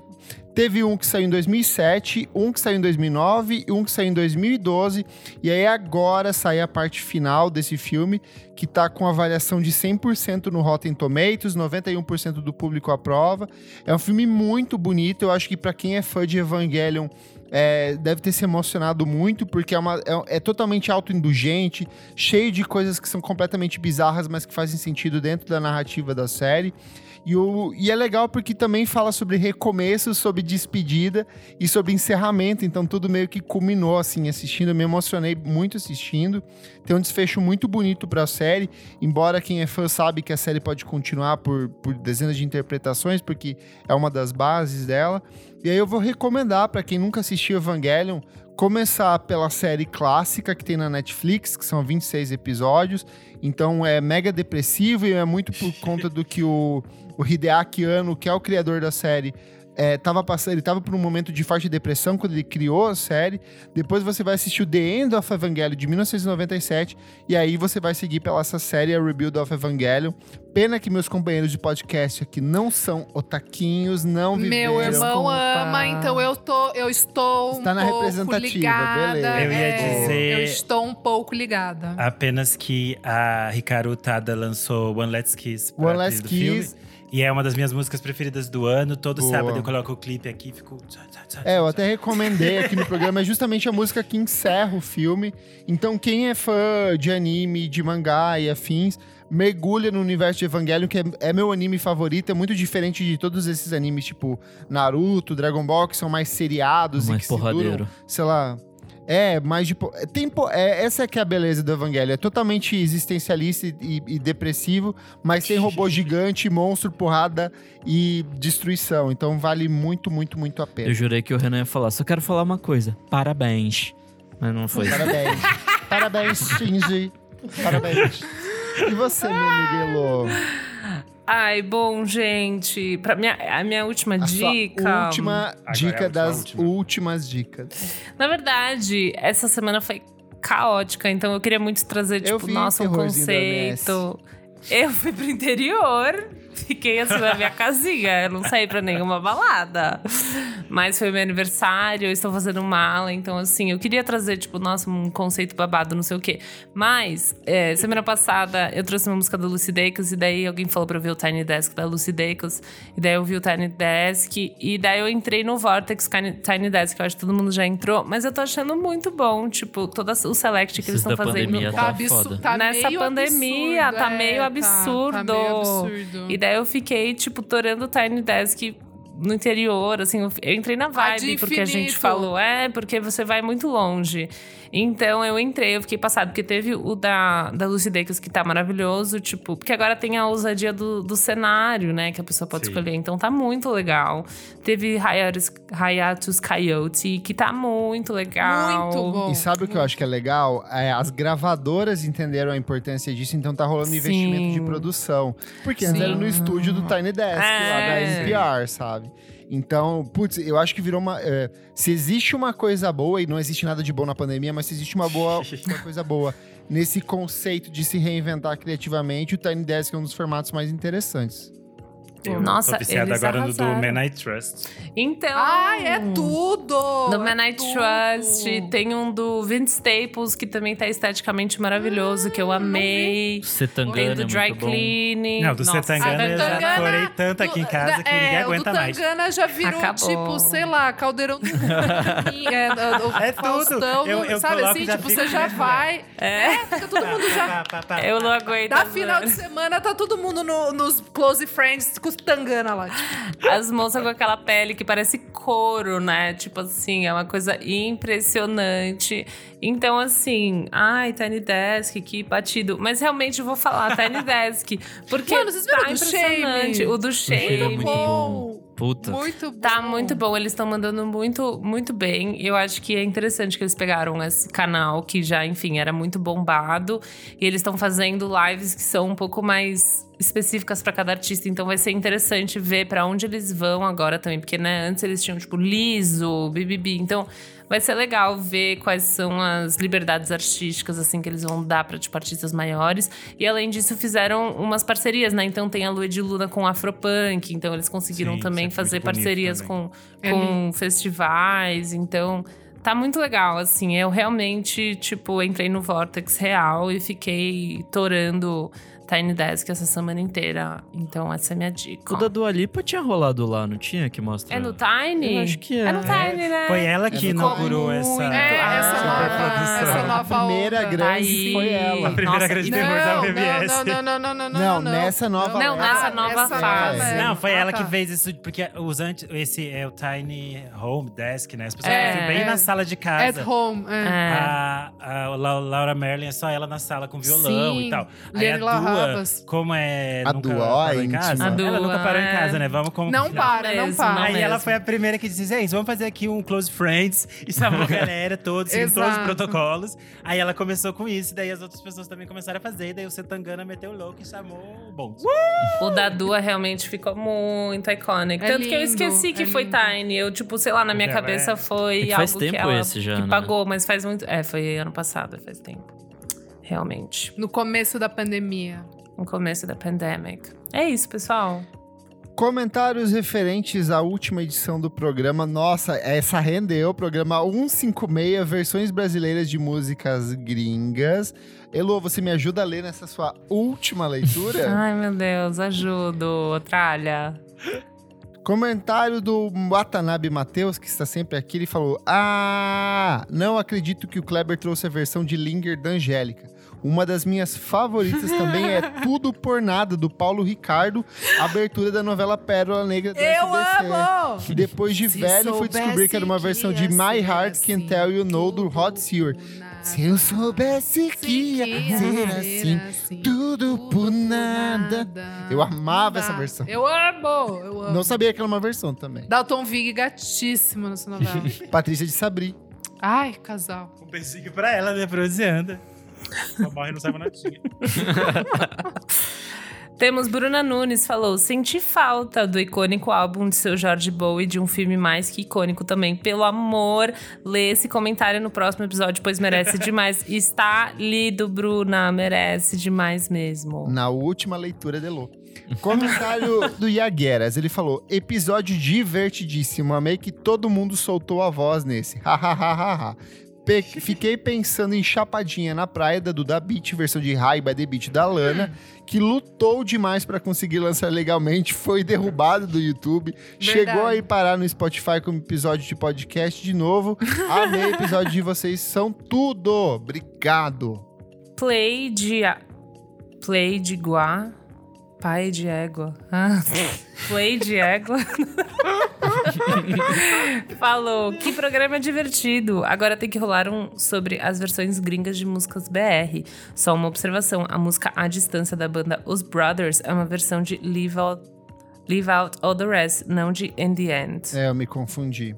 teve um que saiu em 2007, um que saiu em 2009 e um que saiu em 2012. E aí agora sai a parte final desse filme que tá com avaliação de 100% no Rotten Tomatoes, 91% do público aprova. É um filme muito bonito. Eu acho que para quem é fã de Evangelion é, deve ter se emocionado muito, porque é, uma, é, é totalmente autoindulgente, cheio de coisas que são completamente bizarras, mas que fazem sentido dentro da narrativa da série. E, o, e é legal porque também fala sobre recomeço, sobre despedida e sobre encerramento. Então tudo meio que culminou assim assistindo. Eu me emocionei muito assistindo. Tem um desfecho muito bonito para a série. Embora quem é fã sabe que a série pode continuar por, por dezenas de interpretações, porque é uma das bases dela. E aí eu vou recomendar para quem nunca assistiu Evangelion começar pela série clássica que tem na Netflix, que são 26 episódios. Então é mega depressivo e é muito por conta do que o, o Hideaki Anno, que é o criador da série, é, tava passando, ele tava por um momento de forte depressão quando ele criou a série. Depois você vai assistir o The End of Evangelion de 1997 e aí você vai seguir pela essa série a Rebuild of Evangelion. Pena que meus companheiros de podcast aqui não são otaquinhos, não viveram. Meu irmão com- ama, então eu tô, eu estou Está um na pouco representativa, ligada. beleza. Eu ia é, dizer- Eu estou um pouco ligada. Apenas que a Hikaru Tada lançou One Let's Kiss One do Kiss. filme. E é uma das minhas músicas preferidas do ano. Todo Boa. sábado eu coloco o clipe aqui e fico. É, eu até recomendei aqui no programa, é justamente a música que encerra o filme. Então, quem é fã de anime, de mangá e afins, mergulha no universo de Evangelion, que é, é meu anime favorito. É muito diferente de todos esses animes, tipo Naruto, Dragon Ball, que são mais seriados e Mais que se duram, porradeiro. sei lá. É, mais de. po- Tem, é, essa é que é a beleza do Evangelho. É totalmente existencialista e, e depressivo, mas tem robô [LAUGHS] gigante, monstro, porrada e destruição. Então vale muito, muito, muito a pena. Eu jurei que o Renan ia falar. Só quero falar uma coisa. Parabéns. Mas não foi. Parabéns. [LAUGHS] Parabéns, Shinji. Parabéns. E você, meu amigo Elo? Ai, bom, gente. Pra minha, a minha última A sua dica. última é a dica última, das última. últimas dicas. Na verdade, essa semana foi caótica, então eu queria muito trazer, tipo, nossa, um conceito. Eu fui pro interior, fiquei assim na minha casinha, eu não saí pra nenhuma balada. Mas foi meu aniversário, eu estou fazendo mala, então assim, eu queria trazer, tipo, nossa, um conceito babado, não sei o quê. Mas, é, semana passada eu trouxe uma música da Lucy Dacus, e daí alguém falou pra eu ver o Tiny Desk da Lucy Dacus, e daí eu vi o Tiny Desk, e daí eu entrei no Vortex Tiny- Desk, que eu acho que todo mundo já entrou, mas eu tô achando muito bom, tipo, todo o select que eles estão fazendo. pandemia Tá tá absurdo. foda. Tá Nessa meio pandemia, absurdo, tá meio é, absurdo. Tá, tá meio absurdo. E daí eu fiquei, tipo, torando o Tiny Desk no interior, assim, eu, entrei na vibe porque a gente falou, é, porque você vai muito longe. Então eu entrei, eu fiquei passado, porque teve o da, da Lucy Dacus que tá maravilhoso, tipo, porque agora tem a ousadia do, do cenário, né, que a pessoa pode Sim. escolher. Então tá muito legal. Teve Hiatus Coyote, que tá muito legal. Muito bom. E sabe o que eu acho que é legal? É, as gravadoras entenderam a importância disso, então tá rolando Sim. investimento de produção. Porque antes era no estúdio do Tiny Desk, lá da É. NPR, sabe? Então, putz, eu acho que virou uma. é, se existe uma coisa boa, e não existe nada de bom na pandemia, mas se existe uma, boa, [LAUGHS] uma coisa boa nesse conceito de se reinventar criativamente, o Tiny Desk é um dos formatos mais interessantes. Eu Nossa, tô viciado eles agora no do arrasaram. Man I Trust. Então. Ai, é tudo! Do é Man I tudo. Trust, tem um do Vince Staples, que também tá esteticamente maravilhoso, que eu amei. Setangana Tem é do Dry bom. Cleaning. Não, do Nossa, Setangana eu já chorei tanto aqui em do- casa que é, ninguém o aguenta do mais. Tangana já virou, Acabou. tipo, sei lá, caldeirão do é, o É tudo. Faustão, Eu- eu sabe coloco assim? já tipo, você já vendo, vai. É, fica todo mundo já. Eu não aguento. Da final de semana, tá todo mundo no- nos Close Friends com os Tangana lá. Tipo, As moças com aquela pele que parece couro, né? Tipo assim, é uma coisa impressionante. Então, assim, ai, Tiny Desk, que batido. Mas realmente eu vou falar Tiny [LAUGHS] Desk. Porque Mano, vocês viram tá o do impressionante. Shame? O do Shame é Shame. muito bom. Puta. Muito bom. Tá muito bom, eles estão mandando muito, muito bem. Eu acho que é interessante que eles pegaram esse canal que já, enfim, era muito bombado e eles estão fazendo lives que são um pouco mais específicas pra cada artista. Então vai ser interessante ver pra onde eles vão agora também, porque né, antes eles tinham tipo liso, BBB. Então vai ser legal ver quais são as liberdades artísticas assim que eles vão dar pra tipo artistas maiores. E além disso fizeram umas parcerias, né? Então tem a Lua de Luna com Afropunk, então eles conseguiram Sim, também é fazer parcerias também. com, É com festivais, então tá muito legal, assim. Eu realmente, tipo, entrei no Vortex real e fiquei torando Tiny Desk essa semana inteira. Então, essa é a minha dica. O da Dua Lipa tinha rolado lá, não tinha? Que mostra. É no Tiny? Eu acho que é. É no Tiny, né? Foi ela que É inaugurou essa. É, essa nova, essa nova A primeira onda. grande Aí. foi ela. A primeira Nossa, grande terror da Não, BBS. não, não, não, não, não, não, nessa nova Não, nessa nova essa fase. Não, foi Ah, ela tá. que fez isso, porque os antes, esse é o Tiny Home Desk, né? As pessoas É. bem na sala de At casa. home. É. É. A, a La- Laura Merlin é só ela na sala com violão Sim, e tal. Aí a Leila Dua, como é. A nunca Dua, parou é em casa. íntima. A ela Dua, nunca parou em é. casa, né? Vamos com. Não para, não mesmo, para. não Aí ela mesmo. foi a primeira que disse: gente, vamos fazer aqui um Close Friends. E chamou a [LAUGHS] galera todos, seguindo todos os protocolos. Aí ela começou com isso, e daí as outras pessoas também começaram a fazer. E daí o Setangana meteu o louco e chamou o Bons. O da Dua realmente ficou muito icônico. É Tanto que eu lindo, esqueci que é foi lindo. Tiny. Eu, tipo, sei lá, na minha Já cabeça é. foi É que faz algo que tempo ela esse já, que né? pagou, mas faz muito. É, foi ano passado, faz tempo. Realmente. No começo da pandemia. No começo da pandemic. É isso, pessoal. Comentários referentes à última edição do programa. Nossa, essa rendeu. Programa 156, versões brasileiras de músicas gringas. Elo, você me ajuda a ler nessa sua última leitura? [LAUGHS] Ai, meu Deus, ajudo. Tralha. Comentário do Watanabe Matheus, que está sempre aqui, ele falou: Ah, não acredito que o Kleber trouxe a versão de Linger da Angélica. Uma das minhas favoritas também é [LAUGHS] Tudo por Nada, do Paulo Ricardo, abertura da novela Pérola Negra do Eu SBC. amo! Que depois de Se velho fui descobrir que era uma versão de My Heart Can assim, Tell You No do Rod Stewart. Se eu soubesse que ia ser assim, tudo por nada. Eu amava essa versão. Eu amo, eu amo. Não sabia que era uma versão também. Dalton Vig gatíssimo nessa novela. [LAUGHS] Patrícia de Sabri. Ai, casal. Um beijinho pra ela, né? Pra Osianda. Só morre não notinha. [LAUGHS] Temos Bruna Nunes falou: senti falta do icônico álbum de seu George Bowie de um filme mais que icônico também. Pelo amor, lê esse comentário no próximo episódio, pois merece demais. [LAUGHS] Está lido, Bruna, merece demais mesmo. Na última leitura de Lô. Comentário do Iagueras. Ele falou: episódio divertidíssimo. Amei que todo mundo soltou a voz nesse. [LAUGHS] Hahaha. Pe- Fiquei pensando em Chapadinha na praia da Duda Beat, versão de High by the Beat da Lana, que lutou demais pra conseguir lançar legalmente, foi derrubado do YouTube, chegou a ir parar no Spotify como episódio de podcast de novo. Amei o episódio de vocês, são tudo. Obrigado. Play de. Play de Guá. Pai de égua. Ah, play de égua. [LAUGHS] Falou, que programa divertido. Agora tem que rolar um sobre as versões gringas de músicas BR. Só uma observação: a música À Distância da banda Os Brothers é uma versão de Leave Out, Leave Out All the Rest, não de In the End. É, eu me confundi.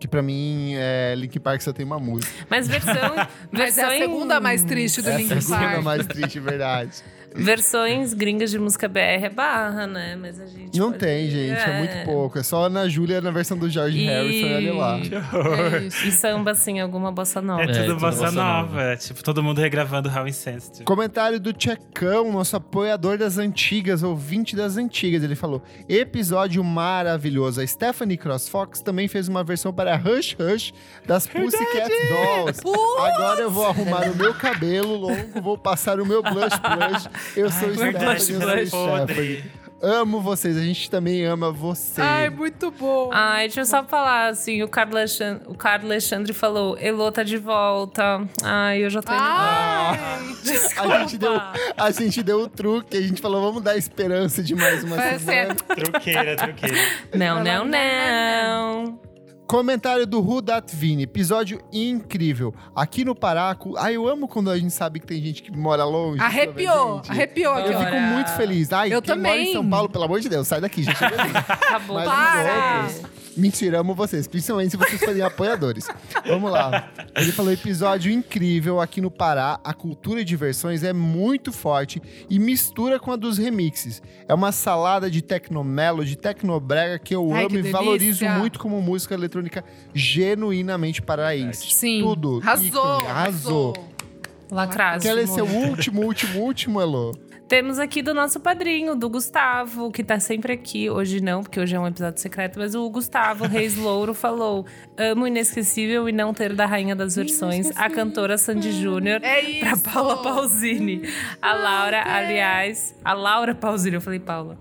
Que pra mim, é, Link Park só tem uma música. Mas versão. [LAUGHS] Mas é a segunda mais triste do É a Linkin segunda Park. mais triste, verdade. [LAUGHS] Versões gringas de música BR é barra, né? Mas a gente. Não pode- tem, gente. É. muito pouco. É só Ana Júlia na versão do George E- Harrison, olha lá. [LAUGHS] É isso. E samba, assim, alguma bossa nova. É É, tudo tudo bossa bossa nova. nova. É, tipo, todo mundo regravando How Insensitive. Comentário do Tchecão, nosso apoiador das antigas, ouvinte das antigas. Ele falou: episódio maravilhoso. A Stephanie CrossFox também fez uma versão para Hush Hush das Pussycat Dolls. Agora eu vou arrumar o meu cabelo longo, vou passar o meu blush blush. Eu sou Stephanie, Verdade, eu blush sou Stephanie. podre. Amo vocês, a gente também ama você. Ai, muito bom. Ai, deixa eu só falar, assim, o Carlos Alexandre, o Carlos Alexandre falou, Elô tá de volta. Ai, eu já tô indo Ai, [LAUGHS] a, gente deu, a gente deu o truque, a gente falou, vamos dar esperança de mais uma Vai semana. ser- Truqueira, truqueira. Não, não, não. Comentário do Rudat Vini, episódio incrível. Aqui no Paraco, ai, eu amo quando a gente sabe que tem gente que mora longe. Arrepiou, gente. arrepiou aqui, Eu fico muito feliz. Ai, Eu quem mora em também. São Paulo, pelo amor de Deus, sai daqui, gente. [LAUGHS] Acabou. Mas Para! Os outros, mentira, amo vocês, principalmente se vocês forem apoiadores. Vamos lá. Ele falou: episódio incrível aqui no Pará. A cultura de versões é muito forte e mistura com a dos remixes. É uma salada de tecnomelo, de tecnobrega que eu Ai, amo que e valorizo muito como música eletrônica genuinamente paraense. Sim. Tudo. Arrasou, ícone, arrasou. Lacrásimo. Quer ler seu último, último, último, Elô? Temos aqui do nosso padrinho, do Gustavo, que tá sempre aqui. Hoje não, porque hoje é um episódio secreto, mas o Gustavo Reis [LAUGHS] Louro falou: Amo inesquecível e não ter da rainha das versões, a cantora Sandy Júnior. É. [LAUGHS] Pra Paula Pausini. A Laura, aliás. A Laura Pausini, eu falei Paula.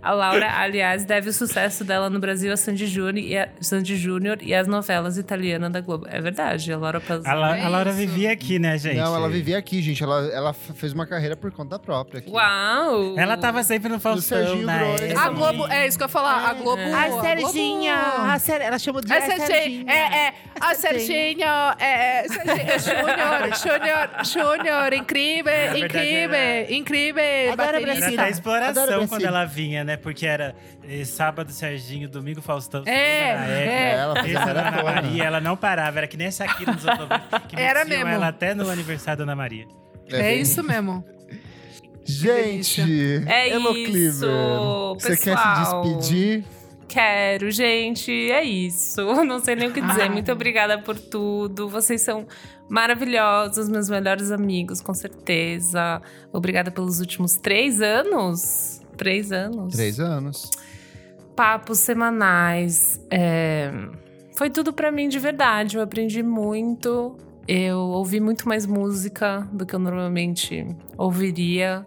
A Laura, [COUGHS] aliás, deve o sucesso dela no Brasil a Sandy Júnior e, a, Sandy Júnior e as novelas italianas da Globo. É verdade, a Laura Pausini. A, La- É a Laura isso. vivia aqui, né, gente? Não, ela vivia aqui, gente. Ela, ela fez uma carreira por conta própria aqui. Uau! Ela tava sempre no Faustão, Serginho época. A Globo, é isso que eu ia falar. A Globo. É. a Globo- Serginha, a Ser, ela chamou de A a Serginha, é, é, a Serginha, é, é, Serginha, Júnior, [LAUGHS] Júnior, Júnior, incrível, verdade, incrível, era- incrível, Adoro baterista. Era Brasília. da exploração Adoro quando Brasília. ela vinha, né? Porque era eh, sábado Serginho, domingo Faustão. É, é. Ela fazia Ana. Maria, ela não parava. Era que nem a Shakira nos anos 90, que Era mesmo. ela até no aniversário da Ana Maria. É bem- isso mesmo. Gente, É Elo isso, você quer se pessoal. despedir? Quero, gente. É isso. [LAUGHS] Não sei nem o que dizer. Muito obrigada por tudo. Vocês são maravilhosos, meus melhores amigos, com certeza. Obrigada pelos últimos três anos. Três anos. Três anos. Papos semanais. É, Foi tudo pra mim de verdade. Eu aprendi muito. Eu ouvi muito mais música do que eu normalmente ouviria.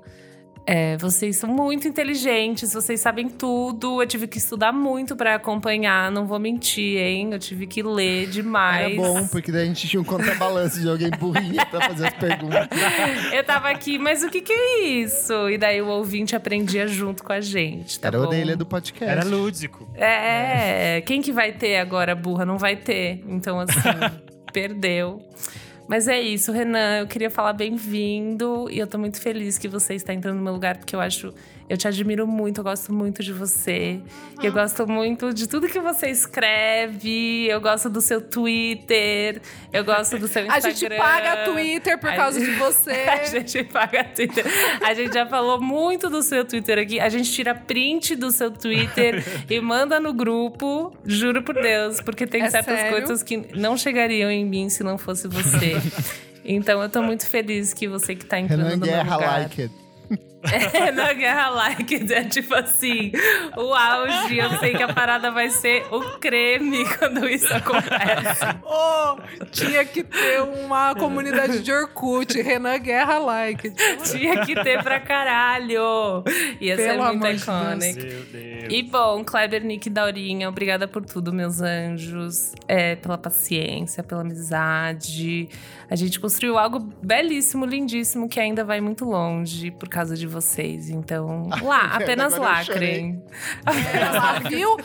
É, vocês são muito inteligentes, vocês sabem tudo. Eu tive que estudar muito pra acompanhar, não vou mentir, hein? Eu tive que ler demais. Era bom, porque daí a gente tinha um contrabalanço de alguém burrinha pra fazer as perguntas. [LAUGHS] Eu tava aqui, mas o que que é isso? E daí o ouvinte aprendia junto com a gente. Tá Era bom? o orelha do podcast. Era lúdico. É, quem que vai ter agora, burra? Não vai ter. Então, assim, [LAUGHS] perdeu. Mas é isso, Renan. Eu queria falar bem-vindo e eu tô muito feliz que você está entrando no meu lugar, porque eu acho. Eu te admiro muito, eu gosto muito de você. Eu gosto muito de tudo que você escreve. Eu gosto do seu Twitter. Eu gosto do seu [LAUGHS] A Instagram. gente paga Twitter por A causa gente- de [LAUGHS] você. A gente paga Twitter. A gente já falou muito do seu Twitter aqui. A gente tira print do seu Twitter e manda no grupo. Juro por Deus, porque tem É certas sério? coisas que não chegariam em mim se não fosse você. [LAUGHS] Então eu tô muito feliz que você que tá entrando Renan no meu Guerra lugar. like it. [LAUGHS] É, na Guerra Like, é tipo assim, o auge. Eu sei que a parada vai ser o creme [LAUGHS] quando isso acontece. [LAUGHS] Oh, tinha que ter uma comunidade de Orkut, Renan Guerra Like. Tinha que ter pra caralho. Ia ser Pelo muito amor de iconic. Meu Deus. E bom, Kleber, Nick e Daurinha, obrigada por tudo, meus anjos. É, pela paciência, pela amizade. A gente construiu algo belíssimo, lindíssimo, que ainda vai muito longe por causa de vocês. Então, [LAUGHS] lá, apenas lacrem. É, [LAUGHS] lá, viu?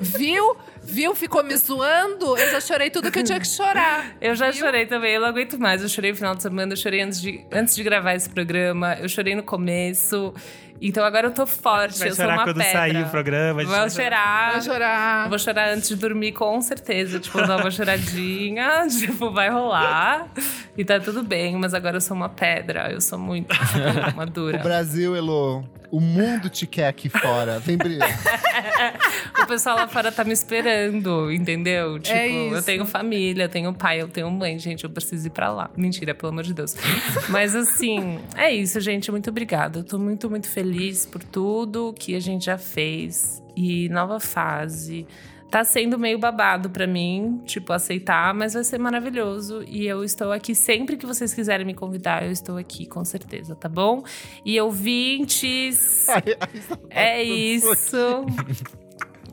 Viu? Viu? Ficou me zoando? Eu já chorei tudo que eu tinha que chorar. Eu já Viu? chorei também, eu não aguento mais. Eu chorei no final de semana, eu chorei antes de, antes de gravar esse programa, eu chorei no começo. Então agora eu tô forte, Vai eu sou chorar uma quando pedra. sair o programa. Vou vai- chorar. Vou chorar. Eu vou chorar antes de dormir, com certeza. Tipo, dar uma choradinha, [LAUGHS] tipo, vai rolar. E tá tudo bem, mas agora eu sou uma pedra. Eu sou muito madura. O Brasil, Elo, o mundo te quer aqui fora. Vem brilhar. [LAUGHS] O pessoal lá fora tá me esperando, entendeu? Tipo, eu isso. tenho família, eu tenho pai, eu tenho mãe, gente, eu preciso ir pra lá. Mentira, pelo amor de Deus. Mas assim, é isso, gente. Muito obrigada. Eu tô muito, muito feliz por tudo que a gente já fez. E nova fase. Tá sendo meio babado pra mim, tipo, aceitar, mas vai ser maravilhoso. E eu estou aqui sempre que vocês quiserem me convidar, eu estou aqui, com certeza, tá bom? E ouvintes. Só- É isso.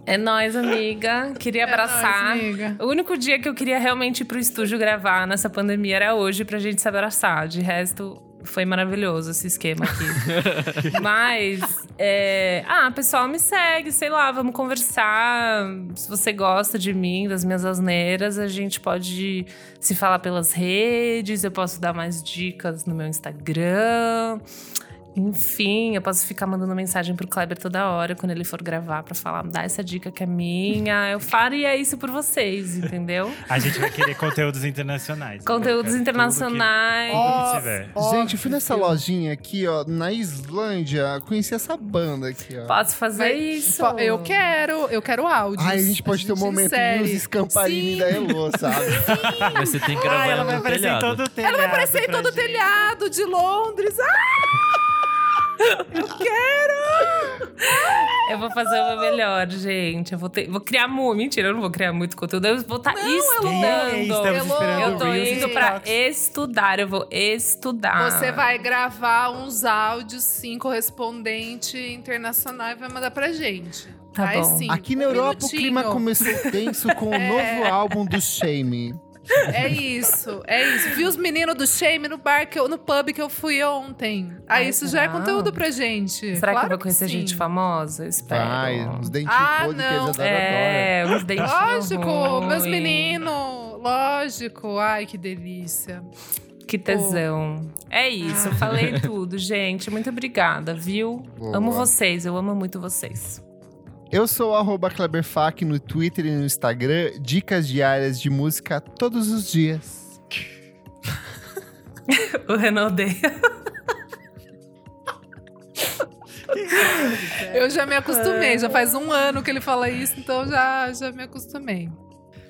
É nóis, amiga. Queria abraçar. nóis, amiga. o único dia que eu queria realmente ir pro estúdio gravar nessa pandemia era hoje pra gente se abraçar. De resto, foi maravilhoso esse esquema aqui. [LAUGHS] Mas, é... ah, pessoal, me segue, sei lá, vamos conversar. Se você gosta de mim, das minhas asneiras, a gente pode se falar pelas redes, eu posso dar mais dicas no meu Instagram. Enfim, eu posso ficar mandando mensagem pro Kleber toda hora quando ele for gravar pra falar, dá essa dica que é minha. Eu faria isso por vocês, entendeu? A gente vai querer conteúdos internacionais. Conteúdos Tudo que- internacionais. tudo que Ó, tiver. Gente, eu fui nessa lojinha aqui, ó, na Islândia. Conheci essa banda aqui, ó. Posso fazer Vai- isso? Eu quero, eu quero áudios. Ai, a gente pode ter um momento insere. News Scamparini Sim. da Elo, sabe? [LAUGHS] Mas você tem que gravar Ah, ela vai aparecer em todo o telhado. Ela vai aparecer em todo o telhado de Londres. Ah! Eu quero! Eu vou fazer o meu melhor, gente. Eu vou, ter, vou criar muito. Mentira, eu não vou criar muito conteúdo. Eu vou estar estudando. Estamos Elô, esperando Eu tô Reels indo pra estudar. Eu vou estudar. Você vai gravar uns áudios, sim, correspondente internacional e vai mandar pra gente. Tá vai bom. sim. Aqui na Um Europa o minutinho. clima começou tenso com o [LAUGHS] novo álbum do Shame. É isso, é isso. Vi os meninos do Shame no bar, que eu, no pub que eu fui ontem. Aí Ai, isso já é conteúdo pra gente. Será que eu Claro vou conhecer gente famosa? Eu espero. Vai, uns dentinhos Ah, não. É, uns dentinhos Lógico, meus meninos. Lógico. Ai, que delícia. Que tesão. É isso, eu falei tudo, gente. Muito obrigada, viu? Boa. Amo vocês, eu amo muito vocês. Eu sou o arroba Kleberfac no Twitter e no Instagram. Dicas diárias de música todos os dias. [LAUGHS] O Renan odeia. Eu já me acostumei, já faz um ano que ele fala isso, então já, já me acostumei.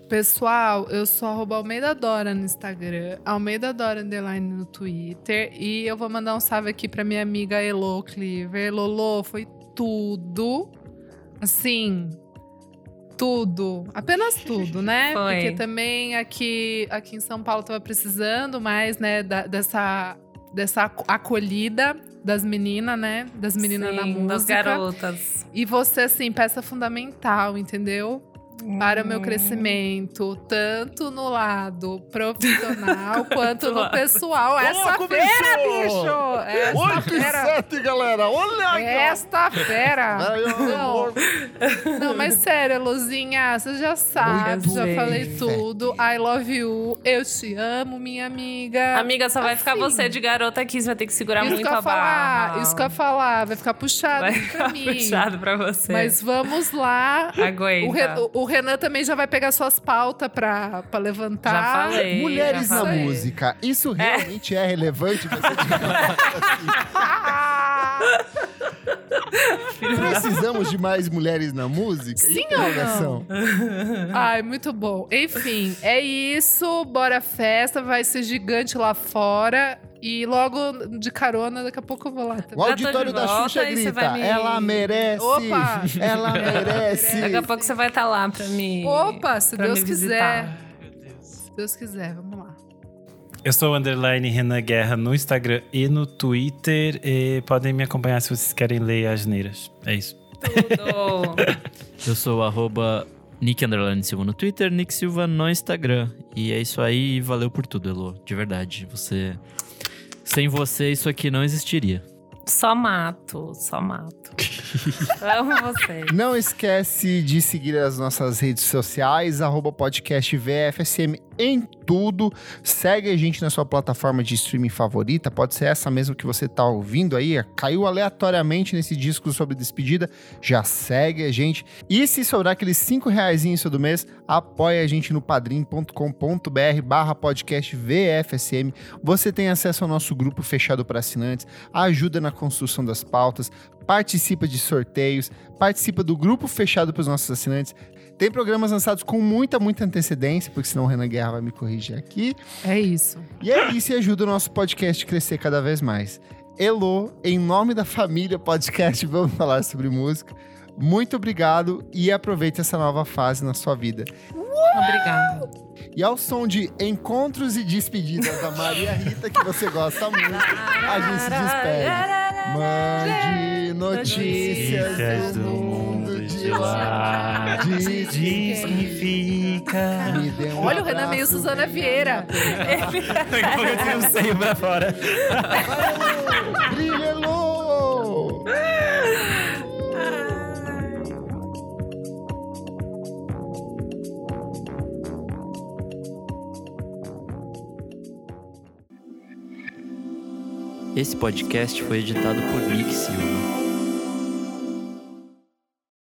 Pessoal, eu sou arroba Almeida Dora no Instagram, Almeida Dora Underline no Twitter. E eu vou mandar um salve aqui pra minha amiga Elo Cleaver. Lolo, foi tudo. Assim, tudo. Apenas tudo, né? [LAUGHS] Foi. Porque também aqui, aqui em São Paulo tava precisando mais, né, da- dessa, dessa aco- acolhida das meninas, né? Das meninas na Sim, música. Das garotas. E você, assim, peça fundamental, entendeu? Para o meu Hum. crescimento, tanto no lado profissional [LAUGHS] quanto no pessoal. Essa começou! fera, bicho! Esta Oito e fera! sete, galera! Olha aqui! Esta fera! Não, não, mas sério, Luzinha, você já sabe, Muito já bem. falei tudo. I love you, eu te amo, minha amiga. Amiga, só vai ficar Assim. você de garota aqui, você vai ter que segurar isso muito que a falar, barra. isso que eu ia falar, vai ficar puxado Vai pra ficar mim. puxado pra você. Mas vamos lá. Aguenta. O, Re- o Renan também já vai pegar suas pautas pra, pra levantar. Já falei. Mulheres já na falei. música. Isso realmente é, relevante? [LAUGHS] Você [LAUGHS] Precisamos de mais mulheres na música? Sim ou Interrogação. Ai, muito bom. Enfim, é isso. Bora festa, vai ser gigante lá fora. E logo de carona, daqui a pouco eu vou lá O também. Tô auditório da volta Xuxa grita. me- Ela merece. Opa! Ela [LAUGHS] merece. Daqui a pouco você vai estar lá pra me. Opa, se pra Deus quiser. Se Deus quiser, vamos lá. Eu sou o underline Renan Guerra no Instagram e no Twitter. E podem me acompanhar se vocês querem ler as neiras. É isso. Tudo. Eu sou o arroba Nick Underline Silva no Twitter, Nick Silva no Instagram. E é isso aí, valeu por tudo, Elo. De verdade. Você. Sem você, isso aqui não existiria. Só mato, só mato. [LAUGHS] Amo vocês. Não esquece de seguir as nossas redes sociais, arroba podcast VFSM em tudo. Segue a gente na sua plataforma de streaming favorita, pode ser essa mesmo que você tá ouvindo aí, caiu aleatoriamente nesse disco sobre despedida, já segue a gente. E se sobrar aqueles cinco reais do mês, apoia a gente no padrim.com.br barra podcast VFSM. Você tem acesso ao nosso grupo fechado para assinantes, ajuda na construção das pautas, participa de sorteios, participa do grupo fechado para os nossos assinantes. Tem programas lançados com muita, muita antecedência, porque senão o Renan Guerra vai me corrigir aqui. É isso. E é isso e ajuda o nosso podcast a crescer cada vez mais. Elo, em nome da família podcast, [LAUGHS] vamos falar sobre música. Muito obrigado e aproveite essa nova fase na sua vida. Obrigada. E ao som de Encontros e Despedidas da Maria Rita, que você gosta muito, a gente se despede. [LAUGHS] Mande notícias do mundo de lá. Diz Diz quem fica. Me dê um Olha o Renan meio Suzana Vieira. Eu tenho um seio [LAUGHS] pra fora. Elô! Esse podcast foi editado por Nick Silva.